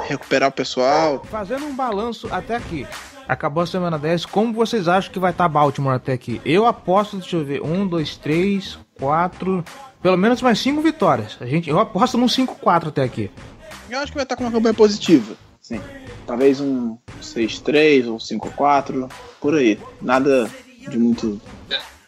Recuperar o pessoal. Fazendo um balanço até aqui. Acabou a semana 10. Como vocês acham que vai estar Baltimore até aqui? Eu aposto, deixa eu ver, 1, 2, 3, 4. Pelo menos mais 5 vitórias. A gente, eu aposto num 5-4 até aqui. Eu acho que vai estar com uma campanha positiva. Sim. Talvez um 6-3 ou 5-4, por aí. Nada de muito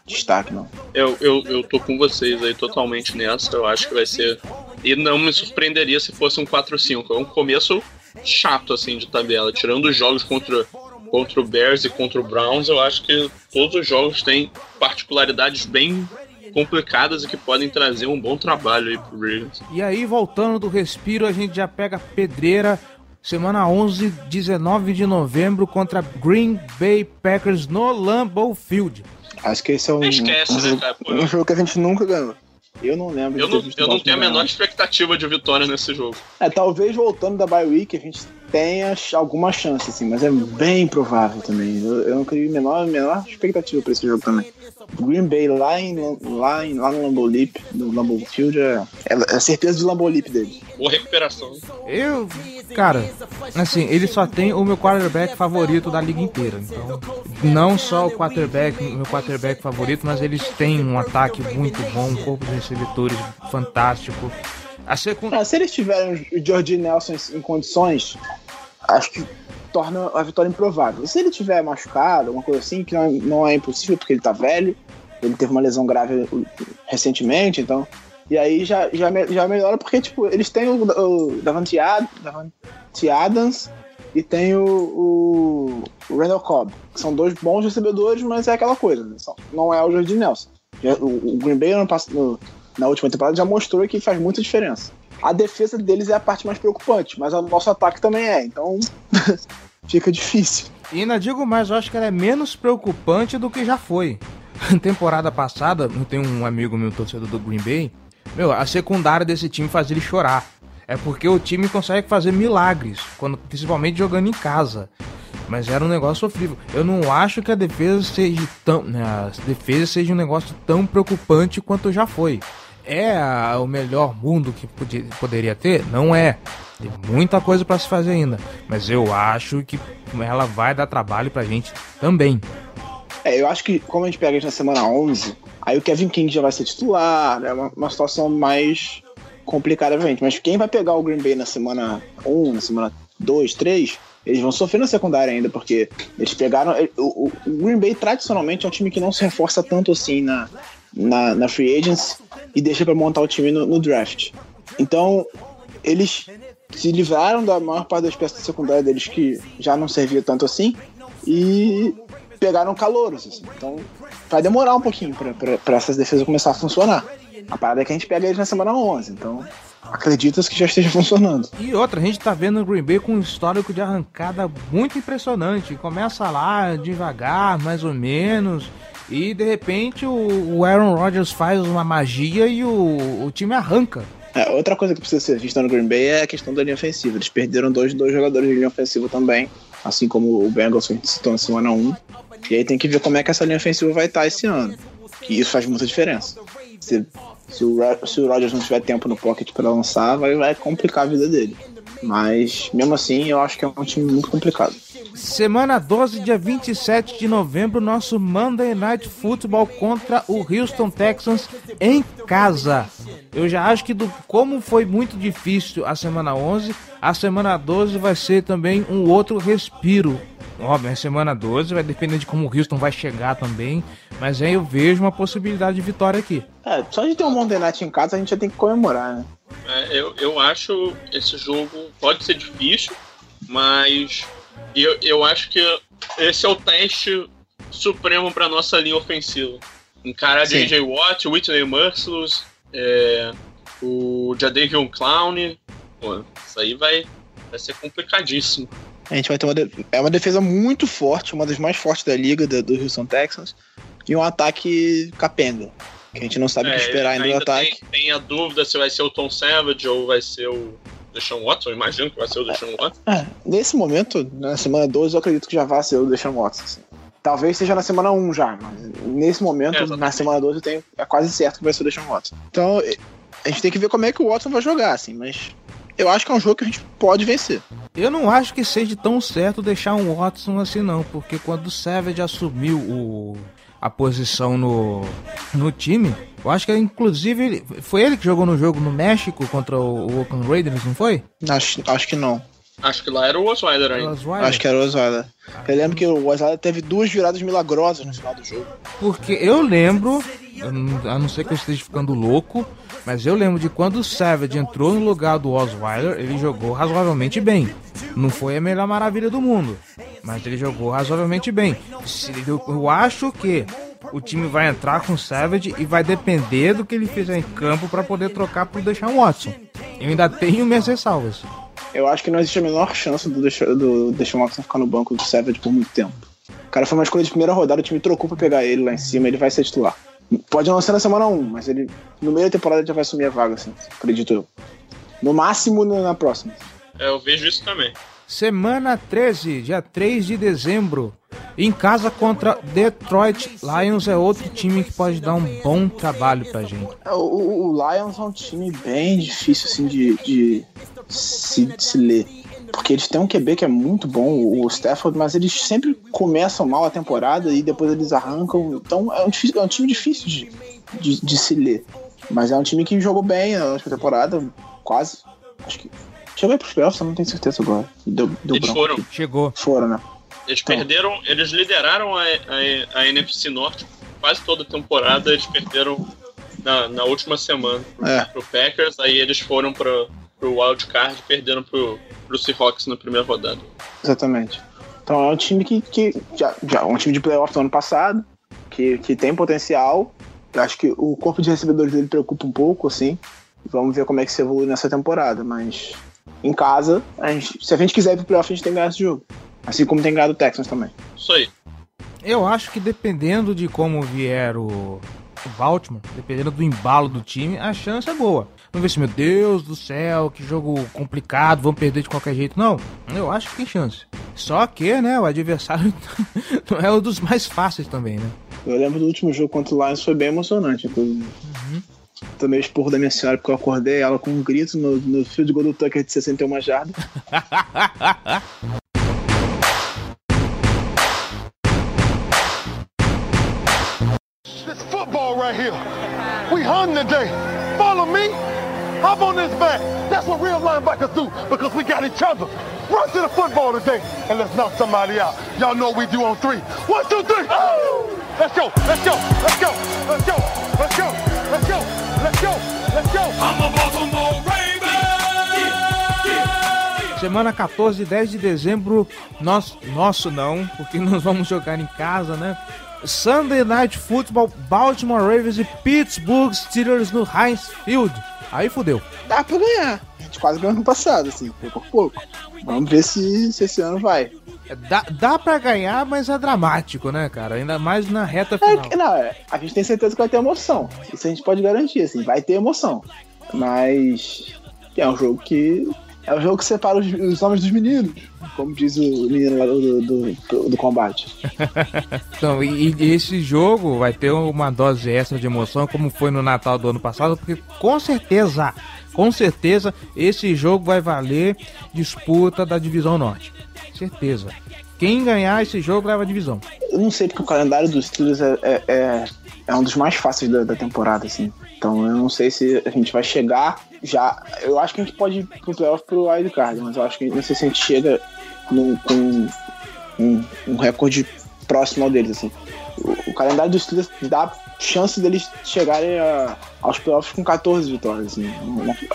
destaque, não. Eu, eu, eu tô com vocês aí totalmente nessa. Eu acho que vai ser. E não me surpreenderia se fosse um 4-5. É um começo chato, assim, de tabela. Tirando os jogos contra, contra o Bears e contra o Browns, eu acho que todos os jogos têm particularidades bem complicadas e que podem trazer um bom trabalho aí pro Ravens. E aí, voltando do respiro, a gente já pega pedreira. Semana 11, 19 de novembro contra Green Bay Packers no Lambeau Field. Acho que esse é um, Esquece, um, né, jogo, cara? Um jogo que a gente nunca ganhou. Eu não lembro Eu não, eu não tenho a menor expectativa de vitória nesse jogo. É, talvez voltando da bye week a gente tenha alguma chance, assim, mas é bem provável também. Eu, eu não crio a menor, menor expectativa pra esse jogo também. Green Bay lá, em, lá, em, lá no Lambeau Leap, no Lambeau Field, é, é, é certeza de Lambeau Leap deles. Boa recuperação. Eu, cara, assim, ele só tem o meu quarterback favorito da liga inteira. Então, não só o quarterback, o meu quarterback favorito, mas eles têm um ataque muito bom, um corpo de recebedores fantástico. A segunda. Ah, se eles tiverem o George Nelson em, condições, acho que torna a vitória improvável. Se ele tiver machucado, alguma coisa assim, que não, não é impossível porque ele tá velho, ele teve uma lesão grave recentemente, então. E aí já, já, já melhora porque, tipo, eles têm o, o Davante, Ad, Davante Adams e tem o, o, Randall Cobb, que são dois bons recebedores, mas é aquela coisa, né? Não é o Jordi Nelson. O, Green Bay pass- no- na última temporada já mostrou que faz muita diferença. A defesa deles é a parte mais preocupante, mas o nosso ataque também é, então fica difícil. E ainda digo mais, eu acho que ela é menos preocupante do que já foi. Temporada passada, eu tenho um amigo meu, torcedor do Green Bay, meu, a secundária desse time faz ele chorar. É porque o time consegue fazer milagres, quando, principalmente jogando em casa. Mas era um negócio sofrível. Eu não acho que a defesa seja tão. né, a defesa seja um negócio tão preocupante quanto já foi. É o melhor mundo que podia- poderia ter? Não é. Tem muita coisa pra se fazer ainda. Mas eu acho que ela vai dar trabalho pra gente também. É, eu acho que como a gente pega eles na semana 11, aí o Kevin King já vai ser titular, é uma, uma situação mais complicada pra gente. Mas quem vai pegar o Green Bay na semana 1, na semana 2, 3, eles vão sofrer na secundária ainda, porque eles pegaram. O, o- o Green Bay tradicionalmente é um time que não se reforça tanto assim na, na, na free agents e deixa pra montar o time no, no draft. Então, eles se livraram da maior parte das peças secundárias deles que já não servia tanto assim e pegaram calouros. Assim. Então vai demorar um pouquinho pra essas defesas começar a funcionar. A parada é que a gente pega eles na semana 11, então acredita-se que já esteja funcionando. E outra, a gente tá vendo o Green Bay com um histórico de arrancada muito impressionante. Começa lá devagar, mais ou menos. E de repente o Aaron Rodgers faz uma magia e o, o time arranca. É, outra coisa que precisa ser vista no Green Bay é a questão da linha ofensiva. Eles perderam dois, dois jogadores de linha ofensiva também, assim como o Bengals que a gente citou na semana 1. E aí tem que ver como é que essa linha ofensiva vai estar esse ano. Que isso faz muita diferença. Se, se, o, se o Rodgers não tiver tempo no pocket para lançar, vai, vai complicar a vida dele. Mas mesmo assim, eu acho que é um time muito complicado. Semana 12, dia 27 de novembro, nosso Monday Night Football contra o Houston Texans em casa. Eu já acho que do, como foi muito difícil a semana 11, a semana 12 vai ser também um outro respiro. Óbvio, a semana 12 vai depender de como o Houston vai chegar também, mas aí eu vejo uma possibilidade de vitória aqui. É, só de ter um Monday Night em casa, a gente já tem que comemorar, né? É, eu, eu acho esse jogo pode ser difícil, mas eu, eu acho que esse é o teste supremo para nossa linha ofensiva. Encarar J.J. Watt, Whitney Merciless, é, o Jadavion Clown. Pô, isso aí vai, vai ser complicadíssimo. A gente vai ter uma, de... é uma defesa muito forte, uma das mais fortes da liga do, do Houston Texans, e um ataque capenga. Que a gente não sabe o que esperar ainda, do ataque. Tem, tem, a dúvida se vai ser o Tom Savage ou vai ser o Deshaun Watson. Imagino que vai ser o Deshaun Watson. É, nesse momento, na semana 12, eu acredito que já vai ser o Deshaun Watson. Assim. Talvez seja na semana 1 já, mas nesse momento, é, na semana 12, eu tenho, é quase certo que vai ser o Deshaun Watson. Então, a gente tem que ver como é que o Watson vai jogar, assim, mas eu acho que é um jogo que a gente pode vencer. Eu não acho que seja tão certo deixar um Watson assim, não, porque quando o Savage assumiu o a posição no, no time. Eu acho que inclusive foi ele que jogou no jogo no México contra o, o Oakland Raiders, não foi? Acho, acho que não. Acho que lá era o Osweiler ainda. Osweiler? Acho que era o Osweiler. Eu lembro que o Osweiler teve duas viradas milagrosas no final do jogo. Porque eu lembro, a não ser que eu esteja ficando louco, mas eu lembro de quando o Savage entrou no lugar do Osweiler, ele jogou razoavelmente bem. Não foi a melhor maravilha do mundo, mas ele jogou razoavelmente bem. Eu acho que o time vai entrar com o Savage e vai depender do que ele fizer em campo para poder trocar pro Deshaun Watson. Eu ainda tenho minhas ressalvas. Eu acho que não existe a menor chance do Deshaun, Watson ficar no banco do Savage por muito tempo. O cara foi uma escolha de primeira rodada, o time trocou pra pegar ele lá em cima, ele vai ser titular. Pode não ser na semana 1, mas ele no meio da temporada ele já vai assumir a vaga, assim, acredito eu. No máximo na próxima. É, eu vejo isso também. Semana 13, dia 3 de dezembro. Em casa contra Detroit Lions é outro time que pode dar um bom trabalho pra gente. É, o, o Lions é um time bem difícil assim de, de se, se ler. Porque eles têm um QB que é muito bom, o Stafford, mas eles sempre começam mal a temporada e depois eles arrancam. Então é um, é um time difícil de, de, de, se ler. Mas é um time que jogou bem na última temporada, quase. Acho que. Chegou aí pros playoffs, eu não tenho certeza agora. Deu, deu eles foram. Chegou. Foram, né? Eles então. perderam, eles lideraram a, a, a, NFC Norte quase toda a temporada, eles perderam na, na última semana é. pro Packers, aí eles foram pro, pro Wild Card e perderam pro, pro Seahawks na primeira rodada. Exatamente. Então é um time que, que já, já um time de playoff do ano passado, que, que tem potencial. Eu acho que o corpo de recebedores dele preocupa um pouco, assim. Vamos ver como é que se evolui nessa temporada, mas em casa, a gente, se a gente quiser ir pro playoff, a gente tem que ganhar esse jogo. Assim como tem ganhado o Texans também. Isso aí. Eu acho que dependendo de como vier o, o Baltimore, dependendo do embalo do time, a chance é boa. Não ver se, meu Deus do céu, que jogo complicado, vamos perder de qualquer jeito. Não, eu acho que tem chance. Só que, né, o adversário não é um dos mais fáceis também, né? Eu lembro do último jogo contra o Lions, foi bem emocionante, inclusive. Uhum. Tomei o esporro da minha senhora porque eu acordei ela com um grito no, no field goal do Tucker de 61 jardas. football right here. We hung today. Follow me. Hop on this back. That's what real linebackers do because we got each other. Run to the football today and let's knock somebody out. Y'all know what we do on three. One, two, three. Oh! Let's go. Let's go. Let's go. Let's go. Let's go. Let's go. Let's go. Let's go. I'm a Baltimore Semana 14 e 10 de dezembro, nosso, nosso não, porque nós vamos jogar em casa, né? Sunday Night Football, Baltimore Ravens e Pittsburgh Steelers no Heinz Field. Aí fudeu. Dá pra ganhar. A gente quase ganhou ano passado, assim, pouco a pouco. Vamos ver se, se esse ano vai. Dá, dá pra ganhar, mas é dramático, né, cara? Ainda mais na reta final. É, não, é, a gente tem certeza que vai ter emoção. Isso a gente pode garantir, assim, vai ter emoção. Mas é um jogo que. É um jogo que separa os, os homens dos meninos, como diz o menino lá do, do, do, do combate. então, e, e, esse jogo vai ter uma dose extra de emoção, como foi no Natal do ano passado, porque com certeza, com certeza, esse jogo vai valer disputa da Divisão Norte certeza. Quem ganhar esse jogo leva a divisão. Eu não sei porque o calendário dos Steelers é, é, é, é um dos mais fáceis da, da, temporada, assim. Então eu não sei se a gente vai chegar já. Eu acho que a gente pode ir pro playoff pro Wild Card, mas eu acho que não sei se a gente chega num, com um, um recorde próximo ao deles, assim. O, o calendário dos Steelers dá chance deles chegarem a, aos playoffs com 14 vitórias. Assim.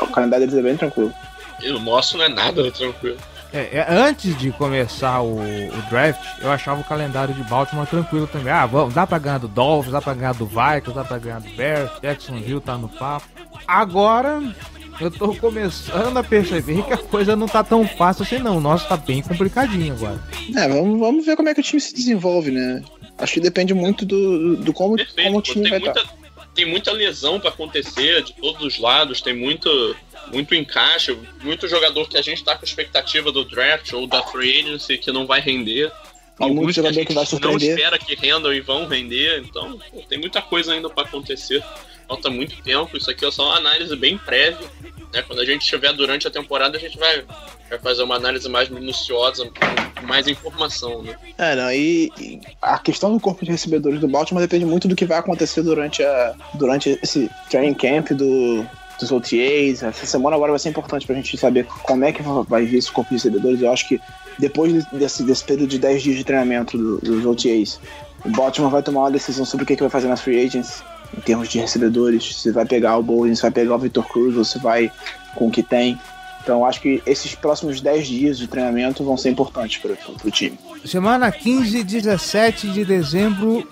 O calendário deles é bem tranquilo. E o nosso não é nada tranquilo. É, é, antes de começar o, o, draft, eu achava o calendário de Baltimore tranquilo também. Ah, vamos, dá pra ganhar do Dolphins, dá pra ganhar do Vikings, dá pra ganhar do Bears, Jacksonville tá no papo. Agora, eu tô começando a perceber que a coisa não tá tão fácil assim não. Nossa, tá bem complicadinho agora. É, vamos, vamos ver como é que o time se desenvolve, né? Acho que depende muito do, do como, como o time vai estar. Tá. Tem muita lesão para acontecer de todos os lados, tem muito, muito encaixe, muito jogador que a gente tá com expectativa do draft ou da free agency que não vai render. Tem jogador que vai surpreender. Não espera que rendam e vão render, então pô, tem muita coisa ainda para acontecer. Falta muito tempo, isso aqui é só uma análise bem prévia. Né? Quando a gente estiver durante a temporada, a gente vai, vai fazer uma análise mais minuciosa, com mais informação. Né? É, não, e, e, a questão do corpo de recebedores do Baltimore depende muito do que vai acontecer durante, a, durante esse training camp do, dos OTAs. Essa semana agora vai ser importante pra gente saber como é que vai vir esse corpo de recebedores. Eu acho que depois desse, desse período de 10 dias de treinamento do, dos OTAs, o Baltimore vai tomar uma decisão sobre o que, que vai fazer nas free agents em termos de recebedores. Se vai pegar o Bowling, se vai pegar o Victor Cruz ou se vai com o que tem. Então acho que esses próximos 10 dias de treinamento vão ser importantes para o time. Semana 15 e 17 de dezembro,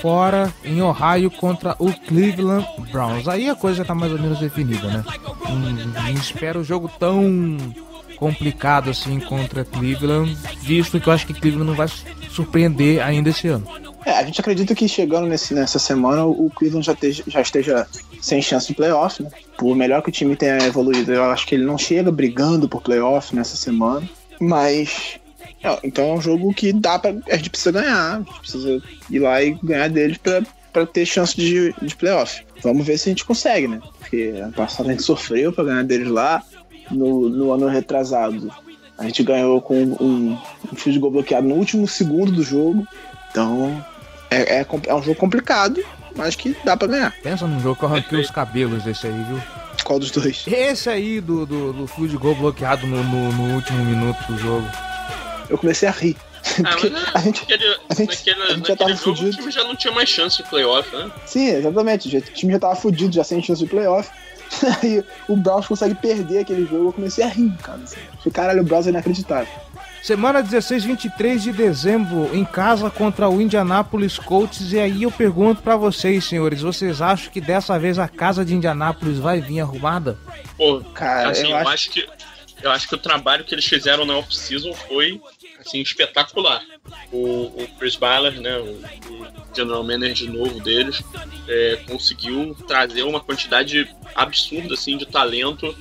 fora em Ohio contra o Cleveland Browns. Aí a coisa está mais ou menos definida, né? Não, não espero o jogo tão complicado assim contra Cleveland, visto que eu acho que Cleveland não vai surpreender ainda esse ano. É, a gente acredita que chegando nesse, nessa semana o Cleveland já esteja, já esteja sem chance de playoff, né? Por melhor que o time tenha evoluído, eu acho que ele não chega brigando por playoff nessa semana, mas então é um jogo que dá para a gente precisa ganhar, a gente precisa ir lá e ganhar deles para ter chance de, de playoff. Vamos ver se a gente consegue, né? Porque ano passado a gente sofreu para ganhar deles lá, no, no ano retrasado a gente ganhou com um, um field goal bloqueado no último segundo do jogo, então é, é, é um jogo complicado, mas que dá pra ganhar. Pensa num jogo que eu arranquei os cabelos desse aí, viu? Qual dos dois? Esse aí do, do, do field goal bloqueado no, no, no último minuto do jogo. Eu comecei a rir. Ah, mas a gente, naquele, a gente, naquele, a gente já tava jogo, fudido. o time já não tinha mais chance de playoff, né? Sim, exatamente. O time já tava fudido, já sem chance de playoff. Aí o Browns consegue perder aquele jogo. Eu comecei a rir, cara. Assim. Caralho, o Browns é inacreditável. Semana 16, 23 de dezembro, em casa contra o Indianapolis Colts. E aí eu pergunto para vocês, senhores, vocês acham que dessa vez a casa de Indianapolis vai vir arrumada? Pô, cara, assim, eu, acho... eu acho que eu acho que o trabalho que eles fizeram na off-season foi assim, espetacular. O, o Chris Ballard, né, o, o general manager novo deles, é, conseguiu trazer uma quantidade absurda assim, de talento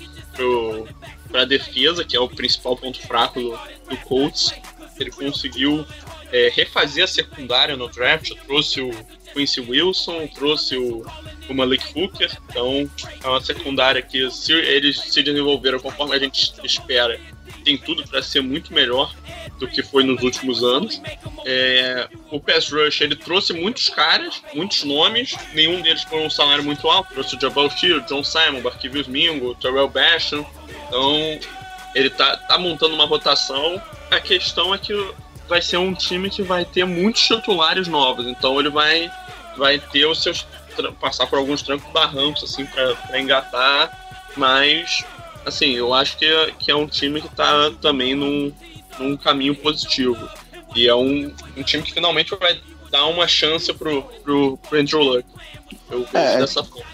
para a defesa, que é o principal ponto fraco do, do Colts. Ele conseguiu é, refazer a secundária no draft, trouxe o Quincy Wilson, trouxe o, o Malik Hooker. Então, é uma secundária que, se eles se desenvolveram conforme a gente espera, tem tudo para ser muito melhor do que foi nos últimos anos. É, o Pass Rush ele trouxe muitos caras, muitos nomes, nenhum deles por um salário muito alto. Trouxe o Jabal Shield, John Simon, Barkevius Mingo, Terrell Basham. Então, ele tá, tá montando uma rotação. A questão é que vai ser um time que vai ter muitos titulares novos. Então, ele vai, vai ter os seus. passar por alguns trancos barrancos, assim, para engatar. Mas assim, eu acho que é, que é um time que está também num, num caminho positivo. E é um, um time que finalmente vai dar uma chance pro, pro, pro Andrew Luck. Eu vejo é, dessa forma.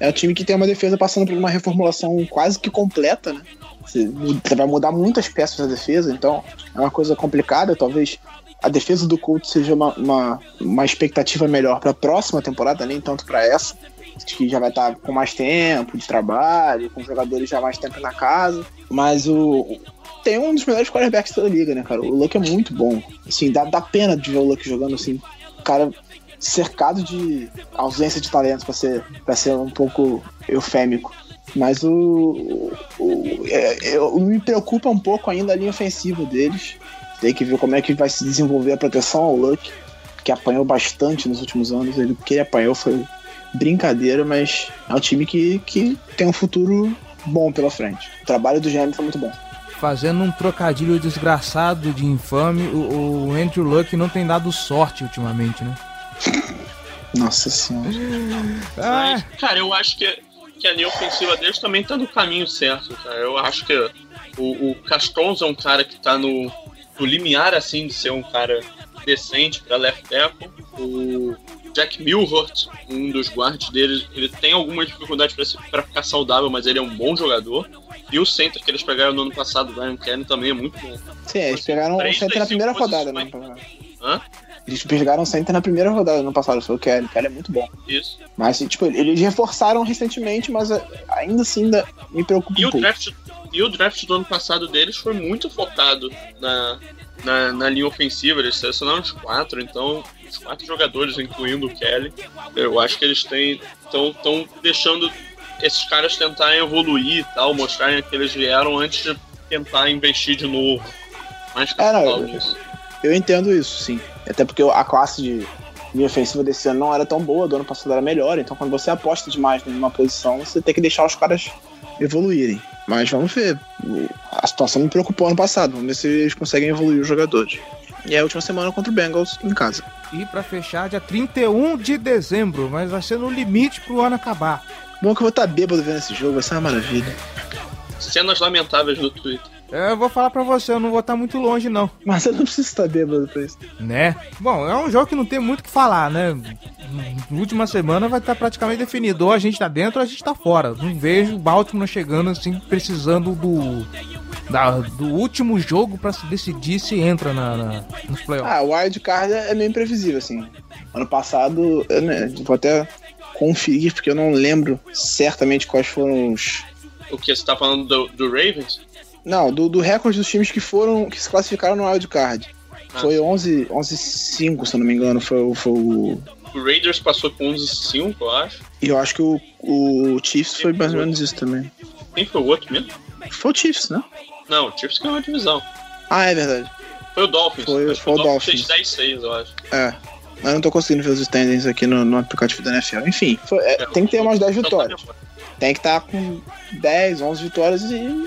É um time que tem uma defesa passando por uma reformulação quase que completa, né? Você vai mudar muitas peças da defesa, então é uma coisa complicada. Talvez a defesa do Colts seja uma, uma, uma expectativa melhor para a próxima temporada, nem tanto para essa que já vai estar com mais tempo de trabalho, com jogadores já mais tempo na casa. Mas o. Tem um dos melhores quarterbacks da liga, né, cara? O Luck é muito bom. Assim, dá, dá pena de ver o Luck jogando assim. O cara cercado de ausência de talento, para ser, pra ser um pouco eufêmico. Mas o, o, é, eu, me preocupa um pouco ainda a linha ofensiva deles. Tem que ver como é que vai se desenvolver a proteção ao Luck, que apanhou bastante nos últimos anos. Ele, o que ele apanhou foi brincadeira, mas é um time que, que tem um futuro bom pela frente. O trabalho do GM foi muito bom. Fazendo um trocadilho desgraçado de infame, o, o Andrew Luck não tem dado sorte ultimamente, né? Nossa senhora. Ah, Mas, cara, eu acho que, que a linha ofensiva deles também tá no caminho certo, cara. Eu acho que o, o Castons é um cara que tá no, no limiar, assim, de ser um cara decente pra left tackle. O Jack Milhort, um dos guards deles, ele tem alguma dificuldade pra ficar saudável, mas ele é um bom jogador. E o center que eles pegaram no ano passado, o Ryan Kelly, também é muito bom. Sim, eles pegaram o center na primeira rodada, né? Hã? Eles pegaram o center na primeira rodada no passado, foi o Kelly. O Kelly é muito bom. Isso. Mas, tipo, eles reforçaram recentemente, mas eh, ainda assim ainda me preocupa E um o pouco. draft, e o draft do ano passado deles foi muito focado na, na, na linha ofensiva. Eles selecionaram os quatro, então os quatro jogadores, incluindo o Kelly, eu acho que eles têm estão deixando esses caras tentarem evoluir e tal, mostrarem que eles vieram antes de tentar investir de novo. Mais É, não, eu- nisso. Eu entendo isso, sim. Até porque a classe de linha ofensiva desse ano não era tão boa, do ano passado era melhor. Então, quando você aposta demais numa posição, você tem que deixar os caras evoluírem. Mas vamos ver. A situação me preocupou ano passado. Vamos ver se eles conseguem evoluir os jogadores. E é a última semana contra o Bengals em casa. e pra fechar, dia 31 de dezembro, mas vai ser no limite pro ano acabar. Bom que eu vou estar bêbado vendo esse jogo, vai ser uma maravilha. Cenas lamentáveis no Twitter. Eu vou falar pra você, eu não vou estar muito longe, não. Mas eu não preciso estar bêbado pra isso. Né? Bom, é um jogo que não tem muito o que falar, né? Na última semana vai estar praticamente definido. Ou a gente tá dentro ou a gente tá fora. Não vejo o Baltimore chegando assim, precisando do. da- do último jogo pra se decidir se entra na, na, nos playoffs. Ah, o wild card é meio imprevisível, assim. Ano passado, eu né, vou até conferir, porque eu não lembro certamente quais foram os. O que você tá falando do, do Ravens? Não, do, do recorde dos times que foram. que se classificaram no wild card. Ah. Foi 11 11-5, se eu não me engano. Foi, o- foi o. O Raiders passou com 11-5, eu acho. E eu acho que o, o Chiefs foi mais ou menos isso também. Quem foi o outro mesmo? Foi o Chiefs, né? Não, o Chiefs ganhou a divisão. Ah, é verdade. Foi o Dolphins. Foi- foi o fez 10-6, eu acho. É. Mas eu não tô conseguindo ver os standings aqui no, no aplicativo da NFL. Enfim, foi- é, É, tem que ter umas 10 então tá vitórias. tem que estar com 10, 11 vitórias e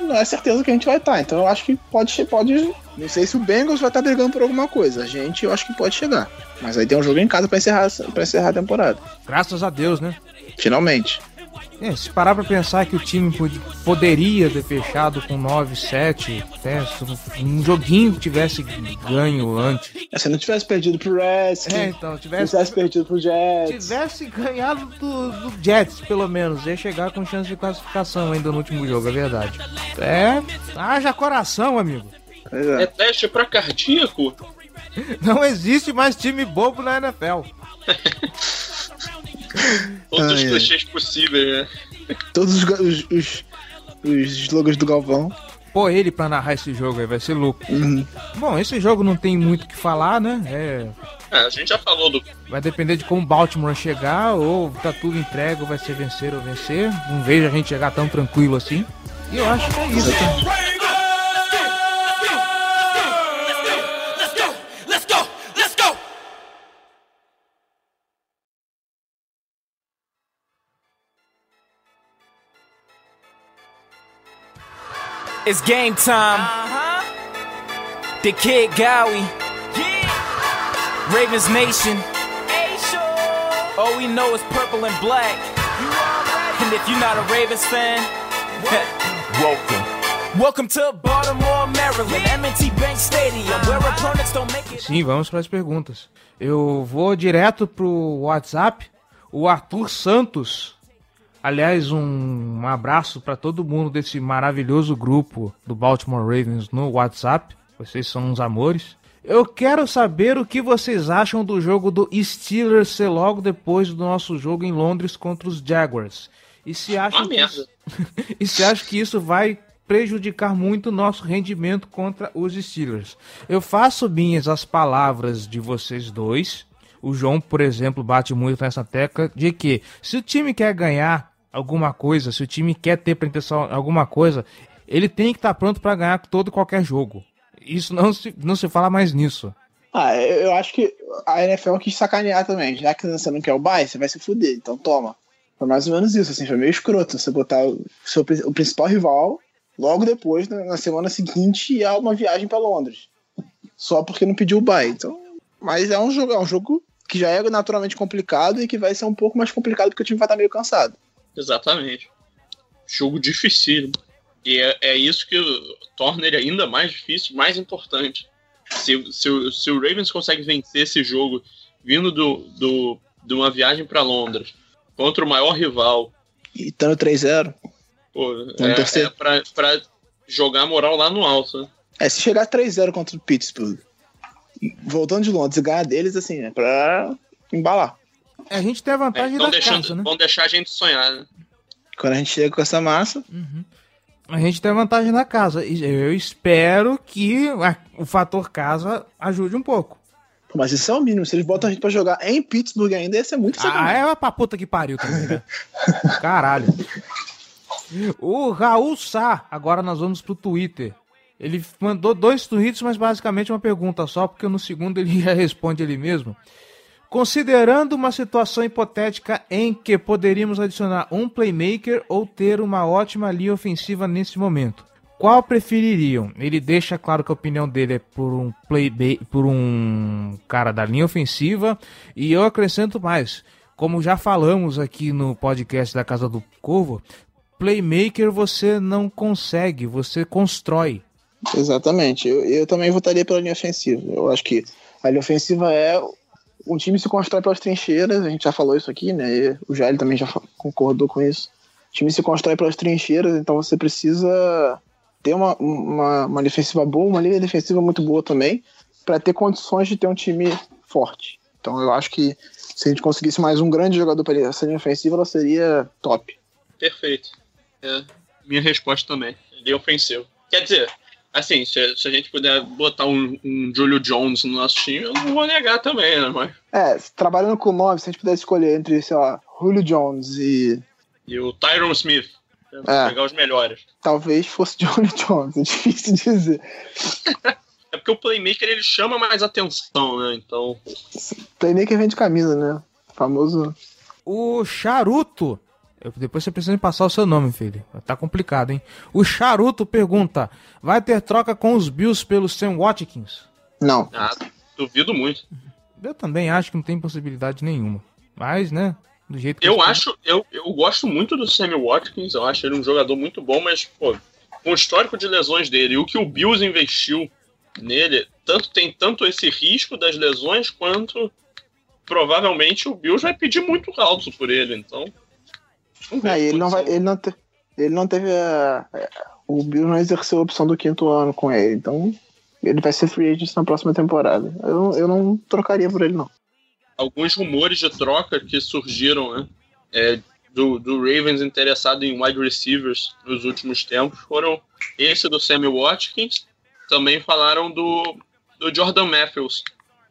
não é certeza que a gente vai estar. Então eu acho que pode, pode. Não sei se o Bengals vai estar brigando por alguma coisa. A gente eu acho que pode chegar. Mas aí tem um jogo em casa pra encerrar, pra encerrar a temporada. Graças a Deus, né? Finalmente. É, se parar pra pensar que o time pod- poderia ter fechado com 9-7, né, se um joguinho que tivesse ganho antes. Se não tivesse perdido pro Redskins, É, então, se tivesse, tivesse perdido pro Jets. tivesse ganhado do, do Jets, pelo menos, ia chegar com chance de classificação ainda no último jogo, é verdade. É, haja coração, amigo. É é. teste pra cardíaco? Não existe mais time bobo na NFL. Todos ai. clichês possíveis, né? Todos os, os, os, os slogans do Galvão. Pô, ele pra narrar esse jogo aí vai ser louco. Uhum. Bom, esse jogo não tem muito o que falar, né? É, É, a gente já falou do. vai depender de como o Baltimore chegar, ou tá tudo entregue, ou vai ser vencer ou vencer. Não vejo a gente chegar tão tranquilo assim. E eu acho que é isso. cara. It's game time. The Kid Gowie. Ravens Nation. All we know is purple and black. And if you're not a Ravens fan, welcome. Welcome to Baltimore, Maryland, M&T Bank Stadium, where opponents don't make it. Sim, vamos para as perguntas. Eu vou direto pro WhatsApp. O Arthur Santos. Aliás, um, abraço para todo mundo desse maravilhoso grupo do Baltimore Ravens no WhatsApp. Vocês são uns amores. Eu quero saber o que vocês acham do jogo do Steelers ser logo depois do nosso jogo em Londres contra os Jaguars. E se acham Uma que isso- e se acha que isso vai prejudicar muito o nosso rendimento contra os Steelers. Eu faço minhas as palavras de vocês dois. O João, por exemplo, bate muito nessa tecla de que se o time quer ganhar alguma coisa, se o time quer ter pretensão alguma coisa, ele tem que estar pronto para ganhar todo e qualquer jogo. Isso não se, não se fala mais nisso. Ah, eu, acho que a NFL quis sacanear também. Já que você não quer o bye, você vai se fuder. Então toma. Foi mais ou menos isso, assim, foi meio escroto você botar o, seu, o principal rival logo depois, na, na semana seguinte, e há uma viagem pra Londres. Só porque não pediu o bye. Então, mas é um jogo, é um jogo que já é naturalmente complicado e que vai ser um pouco mais complicado porque o time vai estar meio cansado. Exatamente. Jogo difícil. E é, é isso que torna ele ainda mais difícil, mais importante. Se, se, o- se o Ravens consegue vencer esse jogo vindo do, do, de uma viagem para Londres contra o maior rival, E estando 3-0. pô, Vamos torcer. é, é pra, pra jogar a moral lá no alto. Né? É, se chegar 3-0 contra o Pittsburgh, voltando de Londres e ganhar deles, assim, é pra embalar. A gente tem a É, vantagem então da deixando, casa, né? vão deixar a gente sonhar, né? Quando a gente chega com essa massa, A gente tem a vantagem da casa. E Eu espero que a- o fator casa ajude um pouco. mas isso é o mínimo. Se eles botam a gente pra jogar em Pittsburgh ainda, ia ser muito Ah, sacanagem. é pra puta que pariu também, né? Caralho. O Raul Sá, agora nós vamos pro Twitter. Ele mandou dois tweets, mas basicamente uma pergunta só, porque no segundo ele já responde ele mesmo. Considerando uma situação hipotética em que poderíamos adicionar um playmaker ou ter uma ótima linha ofensiva nesse momento, qual prefeririam? Ele deixa claro que a opinião dele é por um play por um cara da linha ofensiva e eu acrescento mais. Como já falamos aqui no podcast da Casa do Corvo, playmaker você não consegue, você constrói. Exatamente. Eu, eu também votaria pela linha ofensiva. Eu acho que a linha ofensiva é. Um time se constrói pelas trincheiras, a gente já falou isso aqui, né? E o Jair também já concordou com isso. O time se constrói pelas trincheiras, então você precisa ter uma, uma, uma defensiva boa, uma linha defensiva muito boa também, para ter condições de ter um time forte. Então eu acho que se a gente conseguisse mais um grande jogador para essa linha ofensiva, ela seria top. Perfeito. É, minha resposta também. Ele é ofensivo. Quer dizer, assim, se, se a gente puder botar um, um Julio Jones no nosso time, eu não vou negar também, né? Mas, É, trabalhando com nove, se a gente pudesse escolher entre, sei lá, Julio Jones e e o Tyron Smith. É. Pegar os melhores. talvez fosse Johnny Jones, é difícil dizer. É porque o playmaker ele chama mais atenção, né? Então, Playmaker vende camisa, né? Famoso. O Charuto. Depois você precisa me passar o seu nome, filho. Tá complicado, hein? O Charuto pergunta: vai ter troca com os Bills pelo Sam Watkins? Não. ah, duvido muito. Eu também acho que não tem possibilidade nenhuma. Mas, né? Do jeito que Eu acho, eu, eu gosto muito do Sammy Watkins, eu acho ele um jogador muito bom, mas, pô, com o histórico de lesões dele e o que o Bills investiu nele, tanto tem tanto esse risco das lesões, quanto provavelmente o Bills vai pedir muito alto por ele, então. É, a ele não vai. Ele não, te- ele não teve a. O Bill não exerceu a opção do quinto ano com ele, então ele vai ser free agent na próxima temporada. Eu, não- eu não trocaria por ele, não. Alguns rumores de troca que surgiram, né? é, do, do Ravens interessado em wide receivers nos últimos tempos foram esse do Sammy Watkins. Também falaram do, do Jordan Matthews,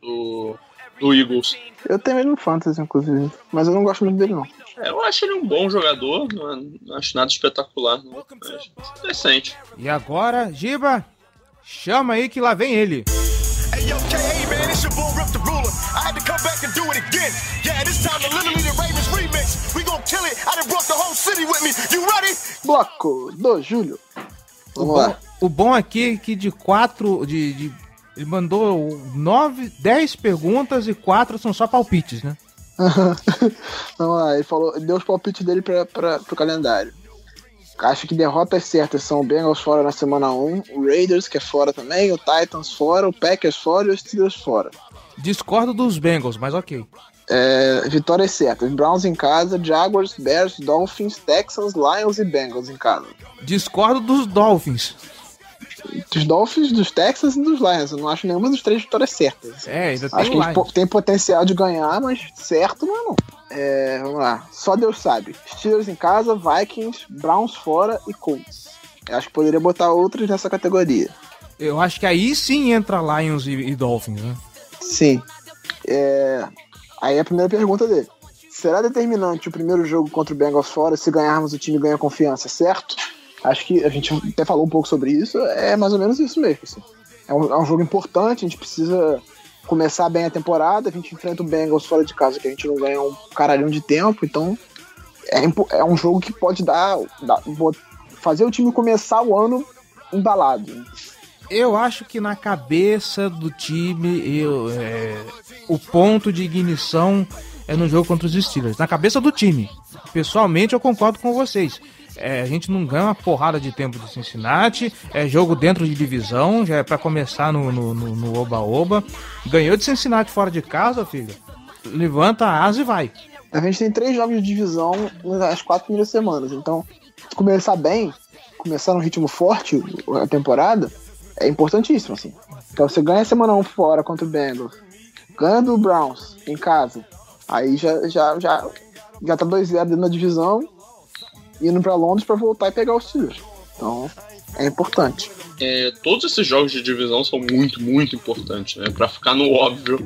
do, do Eagles. Eu tenho ele no Fantasy, inclusive. Mas eu não gosto muito dele, não. É, eu acho ele um bom jogador, não, não acho nada espetacular, não. Mas decente. E agora, Giba, chama aí que lá vem ele. Hey yo, KA man, it's your boy Rip the Ruler. I had to come back and do it again. Yeah, this time the literally the Ravens remix. We gon' kill it. I done brought the whole city with me. You ready? Bloco do Júlio. Vamos lá. O bom aqui é que de quatro. De, de- ele mandou nove, dez perguntas e quatro são só palpites, né? Vamos lá, ele falou, ele deu os palpites dele pra, pra, pro calendário. Acho que derrotas certas são o Bengals fora na semana 1, o Raiders, que é fora também, o Titans fora, o Packers fora e os Steelers fora. Discordo dos Bengals, mas ok. É, vitórias certas: Browns em casa, Jaguars, Bears, Dolphins, Texans, Lions e Bengals em casa. Discordo dos Dolphins. Dos Dolphins, dos Texans e dos Lions. Eu não acho nenhuma das três vitórias certas. É, ainda tem Acho que eles po- tem potencial de ganhar, mas certo não é não. É, vamos lá. Só Deus sabe. Steelers em casa, Vikings, Browns fora e Colts. Eu acho que poderia botar outros nessa categoria. Eu acho que aí sim entra Lions e, e Dolphins, né? Sim. É, Aí a primeira pergunta dele. Será determinante o primeiro jogo contra o Bengals fora se ganharmos o time ganha confiança, certo? Acho que a gente até falou um pouco sobre isso, é mais ou menos isso mesmo. assim. É, um, é um jogo importante, a gente precisa começar bem a temporada, a gente enfrenta o Bengals fora de casa, que a gente não ganha um caralhão de tempo, então é, é um jogo que pode dar, dar- fazer o time começar o ano embalado. Eu acho que na cabeça do time, eu, é, o ponto de ignição é no jogo contra os Steelers. Na cabeça do time. Pessoalmente, eu concordo com vocês. É, a gente não ganha uma porrada de tempo de Cincinnati. É jogo dentro de divisão, já é para começar no oba-oba. Ganhou de Cincinnati fora de casa, filho. Levanta a asa e vai. A gente tem três jogos de divisão nas quatro primeiras semanas. Então, começar bem, começar num ritmo forte a temporada, é importantíssimo, assim. Então, você ganha semana 1 fora contra o Bengals, ganha do Browns em casa, aí já, já, já, já tá 2-0 dentro da divisão indo para Londres para voltar e pegar os Steelers. Então, é importante. É, todos esses jogos de divisão são muito, muito importantes, né? Para ficar no óbvio.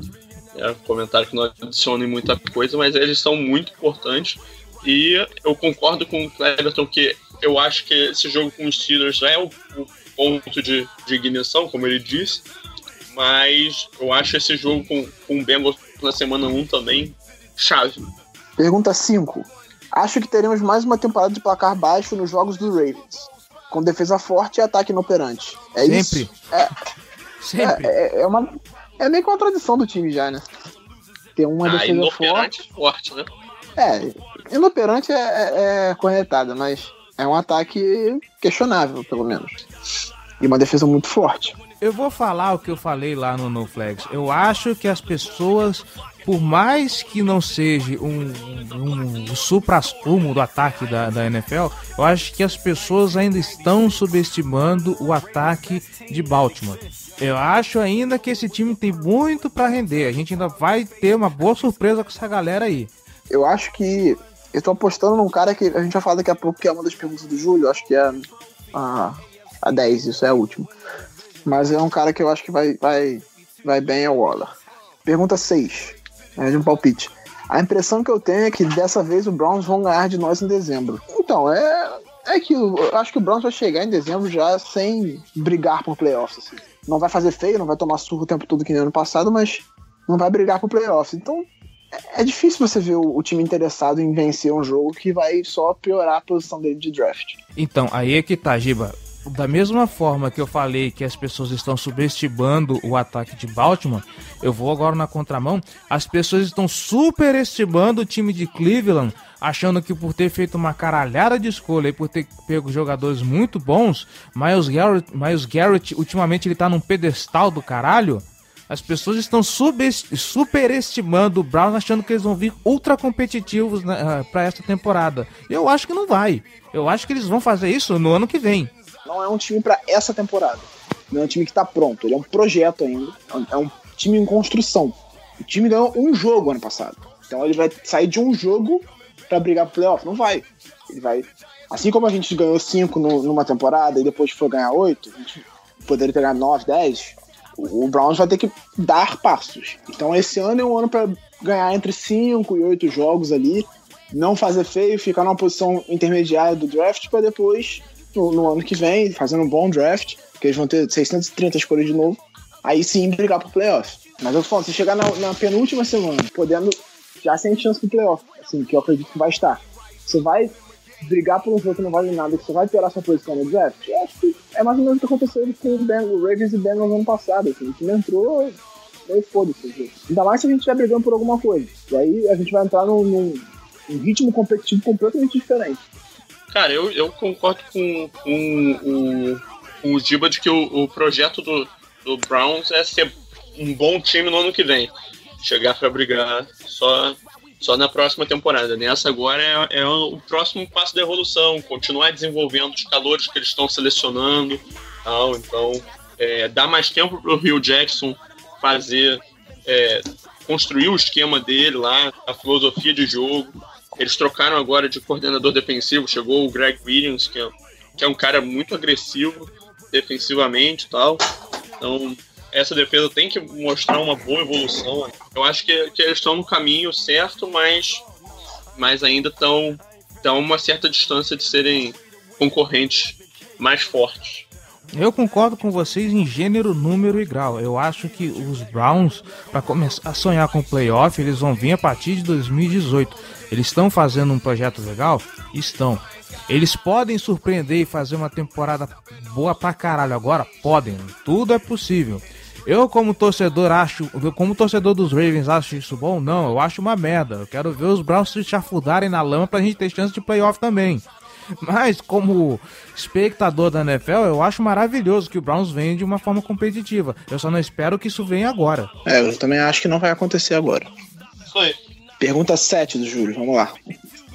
É um comentário que não adiciona muita coisa, mas eles são muito importantes. E eu concordo com o Cleverton que eu acho que esse jogo com os Steelers é o, o ponto de, de ignição, como ele disse. Mas eu acho esse jogo com, com o Bengals na semana 1 também chave. Pergunta 5. Acho que teremos mais uma temporada de placar baixo nos jogos do Ravens. Com defesa forte e ataque inoperante. É Sempre. isso? É, Sempre. É, é, é, uma, é meio que uma tradição do time já, né? Ter uma ah, defesa inoperante forte. forte, né? É, inoperante é, é, é corretada, mas é um ataque questionável, pelo menos. E uma defesa muito forte. Eu vou falar o que eu falei lá no No Flags. Eu acho que as pessoas por mais que não seja um, um, um supra-sumo do ataque da, da NFL, eu acho que as pessoas ainda estão subestimando o ataque de Baltimore. Eu acho ainda que esse time tem muito para render. A gente ainda vai ter uma boa surpresa com essa galera aí. Eu acho que tô apostando num cara que a gente vai falar daqui a pouco, que é uma das perguntas do Júlio, acho que é a, a 10, isso é a última. Mas é um cara que eu acho que vai, vai, vai bem ao Waller. Pergunta 6 é, de um palpite. A impressão que eu tenho é que dessa vez o Browns vão ganhar de nós em dezembro. Então, é, é que eu acho que o Browns vai chegar em dezembro já sem brigar por playoffs. Assim. Não vai fazer feio, não vai tomar surro o tempo todo que no ano passado, mas não vai brigar por playoffs. Então, é, é difícil você ver o, o, time interessado em vencer um jogo que vai só piorar a posição dele de draft. Então, aí é que tá, Giba da mesma forma que eu falei que as pessoas estão subestimando o ataque de Baltimore, eu vou agora na contramão. As pessoas estão superestimando o time de Cleveland, achando que por ter feito uma caralhada de escolha e por ter pego jogadores muito bons, Miles Garrett, Miles Garrett ultimamente ele tá num pedestal do caralho. As pessoas estão superestimando o Browns, achando que eles vão vir ultra competitivos né, uh, para essa temporada. Eu acho que não vai. Eu acho que eles vão fazer isso no ano que vem. Não é um time para essa temporada. Não é um time que tá pronto. Ele é um projeto ainda. É um time em construção. O time ganhou um jogo ano passado. Então ele vai sair de um jogo para brigar pro playoff? Não vai. Ele vai. Assim como a gente ganhou cinco no, numa temporada e depois foi ganhar oito, a gente poderia ganhado nove, dez. O, o Browns vai ter que dar passos. Então esse ano é um ano para ganhar entre cinco e oito jogos ali, não fazer feio, ficar numa posição intermediária do draft para depois no, no, ano que vem, fazendo um bom draft, que eles vão ter 630 escolhas de novo, aí sim brigar pro playoff. Mas eu falando, se chegar na, na, penúltima semana, podendo, já sem chance pro playoff, assim, que eu acredito que vai estar. Você vai brigar por um jogo que não vale nada, que você vai piorar sua posição no draft, eu acho que é mais ou menos o que aconteceu com o, Ravens e Bengals no ano passado, assim, o entrou e foda-se. Ainda mais se a gente estiver brigando por alguma coisa. E aí a gente vai entrar num, num, num ritmo competitivo completamente diferente. Cara, eu, eu concordo com, com, o, com o Giba de que o, o projeto do, do Browns é ser um bom time no ano que vem. Chegar para brigar só, só na próxima temporada. Nessa agora é, é o próximo passo da evolução, continuar desenvolvendo os calores que eles estão selecionando. Tal, então, é, dar mais tempo para o Rio Jackson fazer, é, construir o esquema dele lá, a filosofia de jogo. Eles trocaram agora de coordenador defensivo, chegou o Greg Williams, que é, que é um cara muito agressivo defensivamente e tal. Então, essa defesa tem que mostrar uma boa evolução. Eu acho que, que eles estão no caminho certo, mas, mas ainda estão a uma certa distância de serem concorrentes mais fortes. Eu concordo com vocês em gênero, número e grau. Eu acho que os Browns, para começar a sonhar com o playoff, eles vão vir a partir de 2018. Eles estão fazendo um projeto legal? Estão. Eles podem surpreender e fazer uma temporada boa pra caralho agora? Podem, tudo é possível. Eu, como torcedor, acho. Como torcedor dos Ravens, acho isso bom? Não, eu acho uma merda. Eu quero ver os Browns se chafudarem na lama pra gente ter chance de playoff também. Mas, como espectador da NFL, eu acho maravilhoso que o Browns venha de uma forma competitiva. Eu só não espero que isso venha agora. É, eu também acho que não vai acontecer agora. Isso aí. Pergunta 7 do Júlio, vamos lá.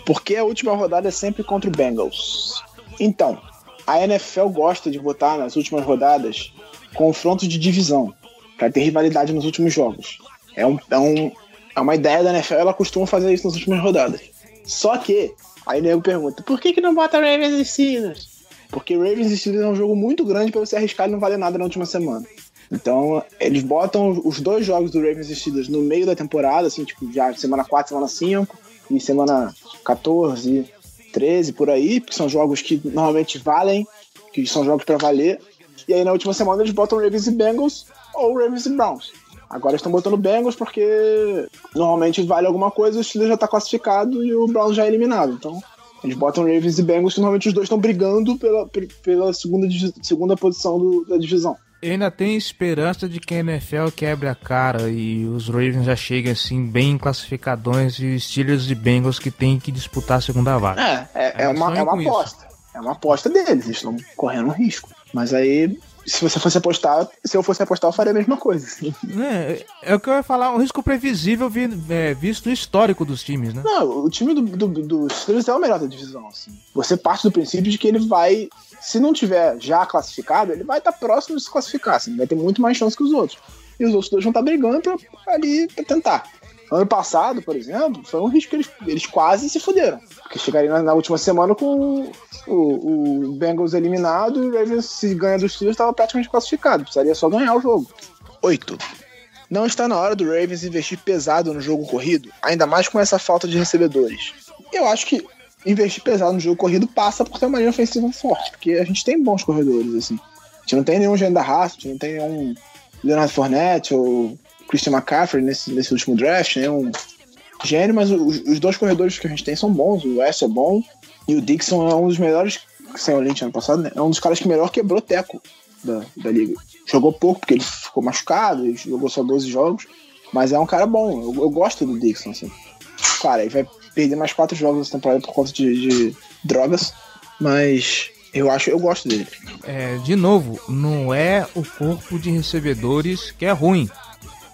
Por que a última rodada é sempre contra o Bengals? Então, a NFL gosta de botar nas últimas rodadas confrontos de divisão, para ter rivalidade nos últimos jogos. É, um, é, um, é uma ideia da NFL, ela costuma fazer isso nas últimas rodadas. Só que, aí o nego pergunta, por que, que não bota Ravens e Steelers? Porque Ravens e Steelers é um jogo muito grande para você arriscar e não valer nada na última semana. Então, eles botam os dois jogos do Ravens e Steelers no meio da temporada, assim, tipo, já semana 4, semana 5 e semana 14, 13, por aí, porque são jogos que normalmente valem, que são jogos para valer. E aí na última semana eles botam Ravens e Bengals ou Ravens e Browns. Agora estão botando Bengals porque normalmente vale alguma coisa, o Steelers já tá classificado e o Browns já é eliminado. Então, eles botam Ravens e Bengals, que normalmente os dois estão brigando pela, pela segunda, segunda posição do- da divisão. Eu ainda tenho esperança de que a NFL quebre a cara e os Ravens já cheguem assim bem classificadões e os Steelers e Bengals que tem que disputar a segunda vaga. É, é, é uma, é uma com isso. aposta. É uma aposta deles, eles estão correndo um risco. Mas aí, se você fosse apostar, se eu fosse apostar, eu faria a mesma coisa. É, é o que eu ia falar, um risco previsível vi- é, visto no histórico dos times, né? Não, o time do, do, do Steelers é o melhor da divisão. Assim. Você parte do princípio de que ele vai, se não tiver já classificado, ele vai estar próximo de se classificar. Assim, vai ter muito mais chance que os outros. E os outros dois vão estar brigando pra, ali pra tentar. Ano passado, por exemplo, foi um risco que eles, eles quase se fuderam. Porque chegariam na, na última semana com o, o Bengals eliminado e o Ravens, se ganha dos Steelers, estava praticamente classificado. Precisaria só ganhar o jogo. 8. Não está na hora do Ravens investir pesado no jogo corrido, ainda mais com essa falta de recebedores. Eu acho que investir pesado no jogo corrido passa por ter uma linha ofensiva forte, porque a gente tem bons corredores, assim. A gente não tem nenhum Gênio da Raça, a gente não tem nenhum Leonard Fournette ou Christian McCaffrey nesse, nesse último draft, nenhum gênio, mas os, os dois corredores que a gente tem são bons, o West é bom e o Dixon é um dos melhores, sem o Lynch ano passado, né? É um dos caras que melhor quebrou teco da, da liga. Jogou pouco porque ele ficou machucado, ele jogou só 12 jogos, mas é um cara bom. Eu, eu gosto do Dixon, assim. Claro, ele vai perder mais quatro jogos essa temporada por conta de, de drogas, mas eu acho, eu gosto dele. É, de novo, não é o corpo de recebedores que é ruim.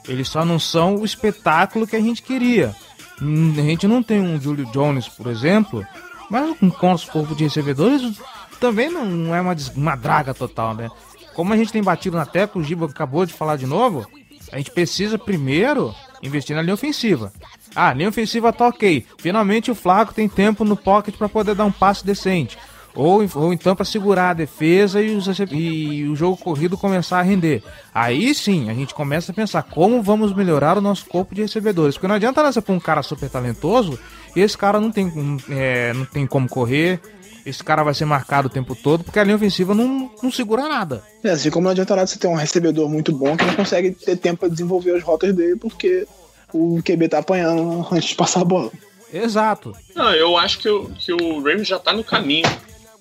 Eles só não são o espetáculo que a gente queria. Hum, A gente não tem um Julio Jones, por exemplo, mas com o nosso corpo de recebedores também não é uma, uma draga total, né? Como a gente tem batido na tecla, o Giba acabou de falar de novo, a gente precisa primeiro investir na linha ofensiva. Ah, linha ofensiva tá ok. Finalmente o Flaco tem tempo no pocket para poder dar um passe decente. Ou, ou então para segurar a defesa e, os e o jogo corrido começar a render. Aí sim, a gente começa a pensar como vamos melhorar o nosso corpo de recebedores. Porque não adianta você pôr um cara super talentoso e esse cara não tem, hum, é, não tem como correr. Esse cara vai ser marcado o tempo todo porque a linha ofensiva não, não segura nada. É, assim como não adianta nada você ter um recebedor muito bom que não consegue ter tempo para desenvolver as rotas dele porque o QB tá apanhando antes de passar a bola. Exato. Não, eu acho que, o- que o Ravens já tá no caminho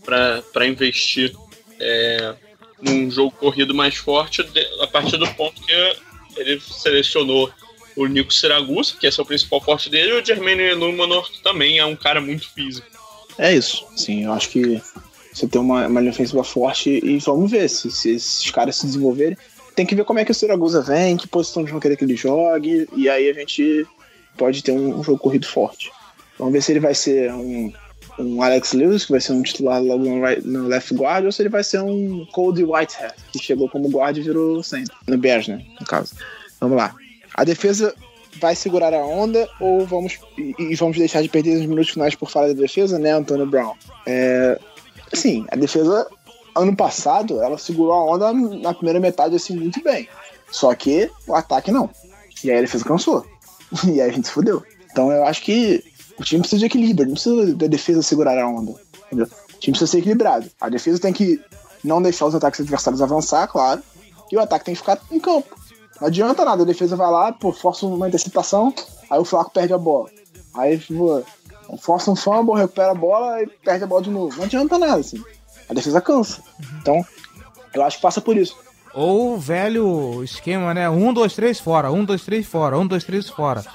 pra pra investir é, num jogo corrido mais forte de- a partir do ponto que ele selecionou o Nico Siragusa, que é seu principal forte dele, e o Jermaine Numanor, que também é um cara muito físico. É isso. Sim, eu acho que você tem uma, uma linha ofensiva forte e vamos ver se, se esses caras se desenvolverem. Tem que ver como é que o Siragusa vem, que posição eles vão querer que ele jogue, e aí a gente pode ter um, um jogo corrido forte. Vamos ver se ele vai ser um, um Alex Lewis, que vai ser um titular logo no, right- no left guard, ou se ele vai ser um Cody Whitehead, que chegou como guard e virou center. No Bears, né? No caso. Vamos lá. A defesa vai segurar a onda ou vamos e, e vamos deixar de perder os minutos finais por falha da defesa, né, Antônio Brown? É, assim, a defesa ano passado ela segurou a onda na primeira metade assim muito bem. Só que o ataque não. E aí a defesa cansou. E aí a gente se fudeu. Então eu acho que o time precisa de equilíbrio, não precisa da defesa segurar a onda. Entendeu? O time precisa ser equilibrado. A defesa tem que não deixar os ataques adversários avançar, claro. E o ataque tem que ficar em campo. Não adianta nada, a defesa vai lá, pô, força uma interceptação, aí o Flaco perde a bola. Aí, pô, Força um fumble, recupera a bola e perde a bola de novo. Não adianta nada, assim. A defesa cansa. Então, eu acho que passa por isso. Ou o velho esquema, né? Um, dois, três fora, um, dois, três fora, um, dois, três fora.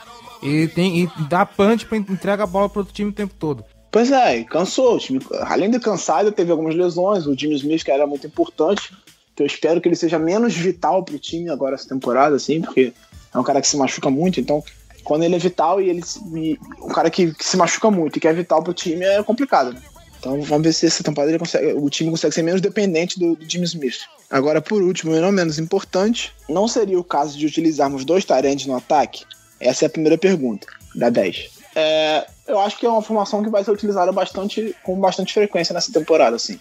E, tem, e dá punch pra entregar a bola pro outro time o tempo todo. Pois é, cansou. O time, além de cansado, teve algumas lesões. O Jimmy Smith, que era muito importante. Eu espero que ele seja menos vital pro time agora essa temporada, assim, porque é um cara que se machuca muito. Então, quando ele é vital e ele. E um cara que, que, se machuca muito e que é vital pro time é complicado, né? Então vamos ver se essa temporada consegue, o time consegue ser menos dependente do, do Jimmy Smith. Agora, por último, e não menos importante, não seria o caso de utilizarmos dois tarendes no ataque? Essa é a primeira pergunta, da 10. É, eu acho que é uma formação que vai ser utilizada bastante, com bastante frequência nessa temporada, assim.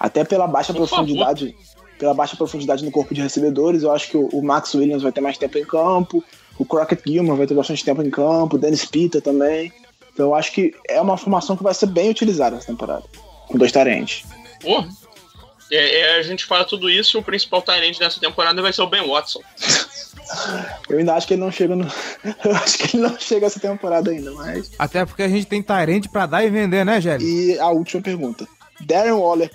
Até pela baixa Por profundidade. Favor. Pela baixa profundidade no corpo de recebedores, eu acho que o, o Max Williams vai ter mais tempo em campo, o Crockett Gilman vai ter bastante tempo em campo, o Dennis Pita também. Então eu acho que é uma formação que vai ser bem utilizada essa temporada, com dois tarentes. Porra! É, é, a gente fala tudo isso e o principal talento dessa temporada vai ser o Ben Watson. Eu ainda acho que ele não chega no. Eu acho que ele não chega essa temporada ainda, mas. Até porque a gente tem Tyrande pra dar e vender, né, Gélio? E a última pergunta. Darren Waller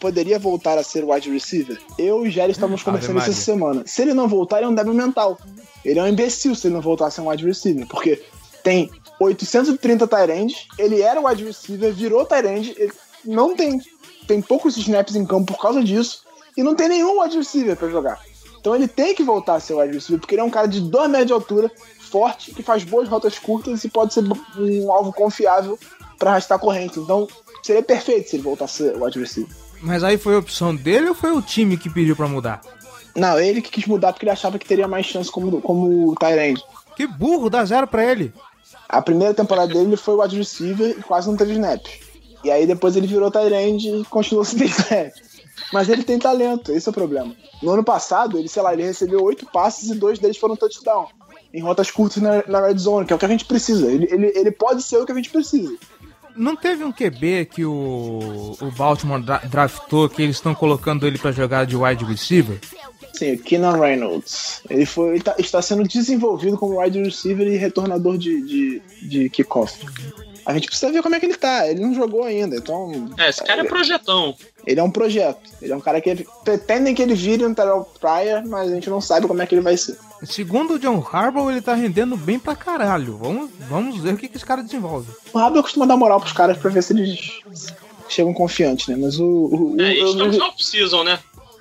poderia voltar a ser wide receiver? Eu e Gélio estamos conversando isso essa semana. Se ele não voltar, ele é um débil mental. Ele é um imbecil se ele não voltar a ser um wide receiver. Porque tem 830 Tyrands, ele era wide receiver, virou Tyrande, ele não tem, tem poucos snaps em campo por causa disso, e não tem nenhum wide receiver pra jogar. Então ele tem que voltar a ser wide receiver, porque ele é um cara de 2 metros de altura, forte, que faz boas rotas curtas e pode ser um alvo confiável para arrastar corrente. Então seria perfeito se ele voltar a ser wide receiver. Mas aí foi a opção dele ou foi o time que pediu para mudar? Não, ele que quis mudar porque ele achava que teria mais chance como, como Tyrande. Que burro, dá zero pra ele. A primeira temporada dele foi wide receiver e quase não teve snap. E aí depois ele virou Tyrande e continuou sem snap. Mas ele tem talento, esse é o problema. No ano passado, ele, sei lá, ele recebeu oito passes e dois deles foram touchdown. Em rotas curtas na, na red zone, que é o que a gente precisa. Ele, ele, ele pode ser o que a gente precisa. Não teve um QB que o, o Baltimore draftou que eles estão colocando ele para jogar de wide receiver? Sim, o Keenan Reynolds. Ele, foi, ele tá, está sendo desenvolvido como wide receiver e retornador de, de, de kickoff. A gente precisa ver como é que ele tá. Ele não jogou ainda, então. É, esse cara é, é projetão. Ele é um projeto. Ele é um cara que ele, pretendem que ele vire um Terrell Pryor, mas a gente não sabe como é que ele vai ser. Segundo o John Harbaugh, ele tá rendendo bem pra caralho. Vamos, vamos ver o que, que esse cara desenvolve. O Harbaugh costuma dar moral pros caras pra ver se eles chegam confiantes, né? Mas o. o é, estamos no off-season, né?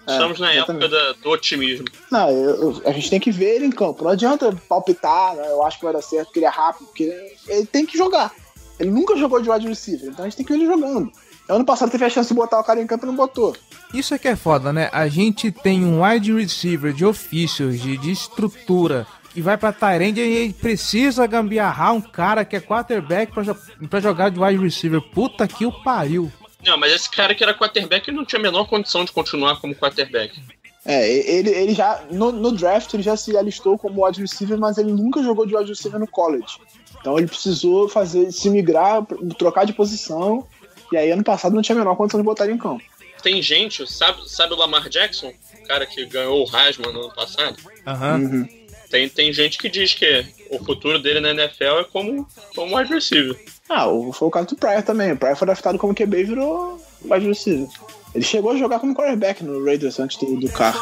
É, Estamos na época da, do otimismo. Não, eu, eu, a gente tem que ver ele em campo. Não adianta palpitar, né? eu acho que vai dar certo, porque ele é rápido, porque ele, ele tem que jogar. Ele nunca jogou de wide receiver, então a gente tem que ver ele jogando. Ano passado teve a chance de botar o cara em campo e não botou. Isso é que é foda, né? A gente tem um wide receiver de ofícios, de, de estrutura, e vai pra Tyrande e precisa gambiarrar um cara que é quarterback pra, pra jogar de wide receiver. Puta que o pariu. Não, mas esse cara que era quarterback não tinha a menor condição de continuar como quarterback. É, ele, ele já, no, no, draft, ele já se alistou como wide receiver, mas ele nunca jogou de wide receiver no college. Então ele precisou fazer, se migrar, trocar de posição, e aí ano passado não tinha a menor condição de botar ele em campo. Tem gente, sabe, sabe o Lamar Jackson? O cara que ganhou o Heisman no ano passado? Aham. Uhum. Tem, tem gente que diz que o futuro dele na NFL é como, como wide receiver. Ah, foi o caso do Pryor também. O Pryor foi draftado como QB e virou wide receiver. Ele chegou a jogar como quarterback no Raiders antes do, do carro.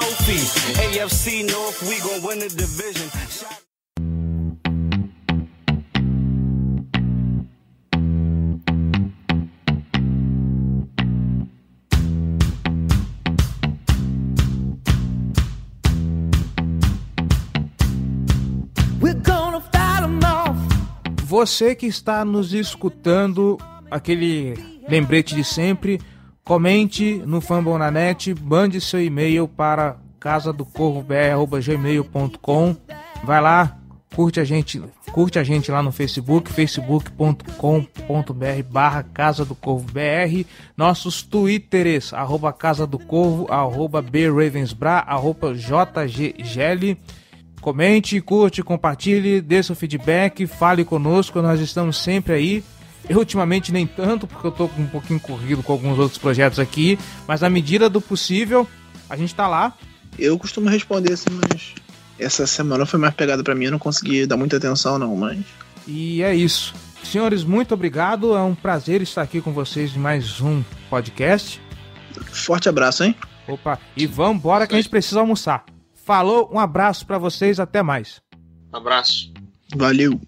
Você que está nos escutando, aquele lembrete de sempre, comente no Fambonanet, mande seu e-mail para casa do gmail.com. Vai lá, curte a gente, curte a gente lá no Facebook, facebook.com.br barra Casa do Corvo BR, nossos twitters, arroba Casa do Corvo, arroba bravensbra, arroba jggl, Comente, curte, compartilhe, dê seu feedback, fale conosco, nós estamos sempre aí. Eu ultimamente nem tanto, porque eu estou um pouquinho corrido com alguns outros projetos aqui, mas na medida do possível, a gente está lá. Eu costumo responder assim, mas essa semana foi mais pegada para mim, eu não consegui dar muita atenção não, mas... E é isso. Senhores, muito obrigado, é um prazer estar aqui com vocês em mais um podcast. Forte abraço, hein? Opa, e vambora que a gente precisa almoçar. Falou, um abraço para vocês, até mais. Abraço. Valeu.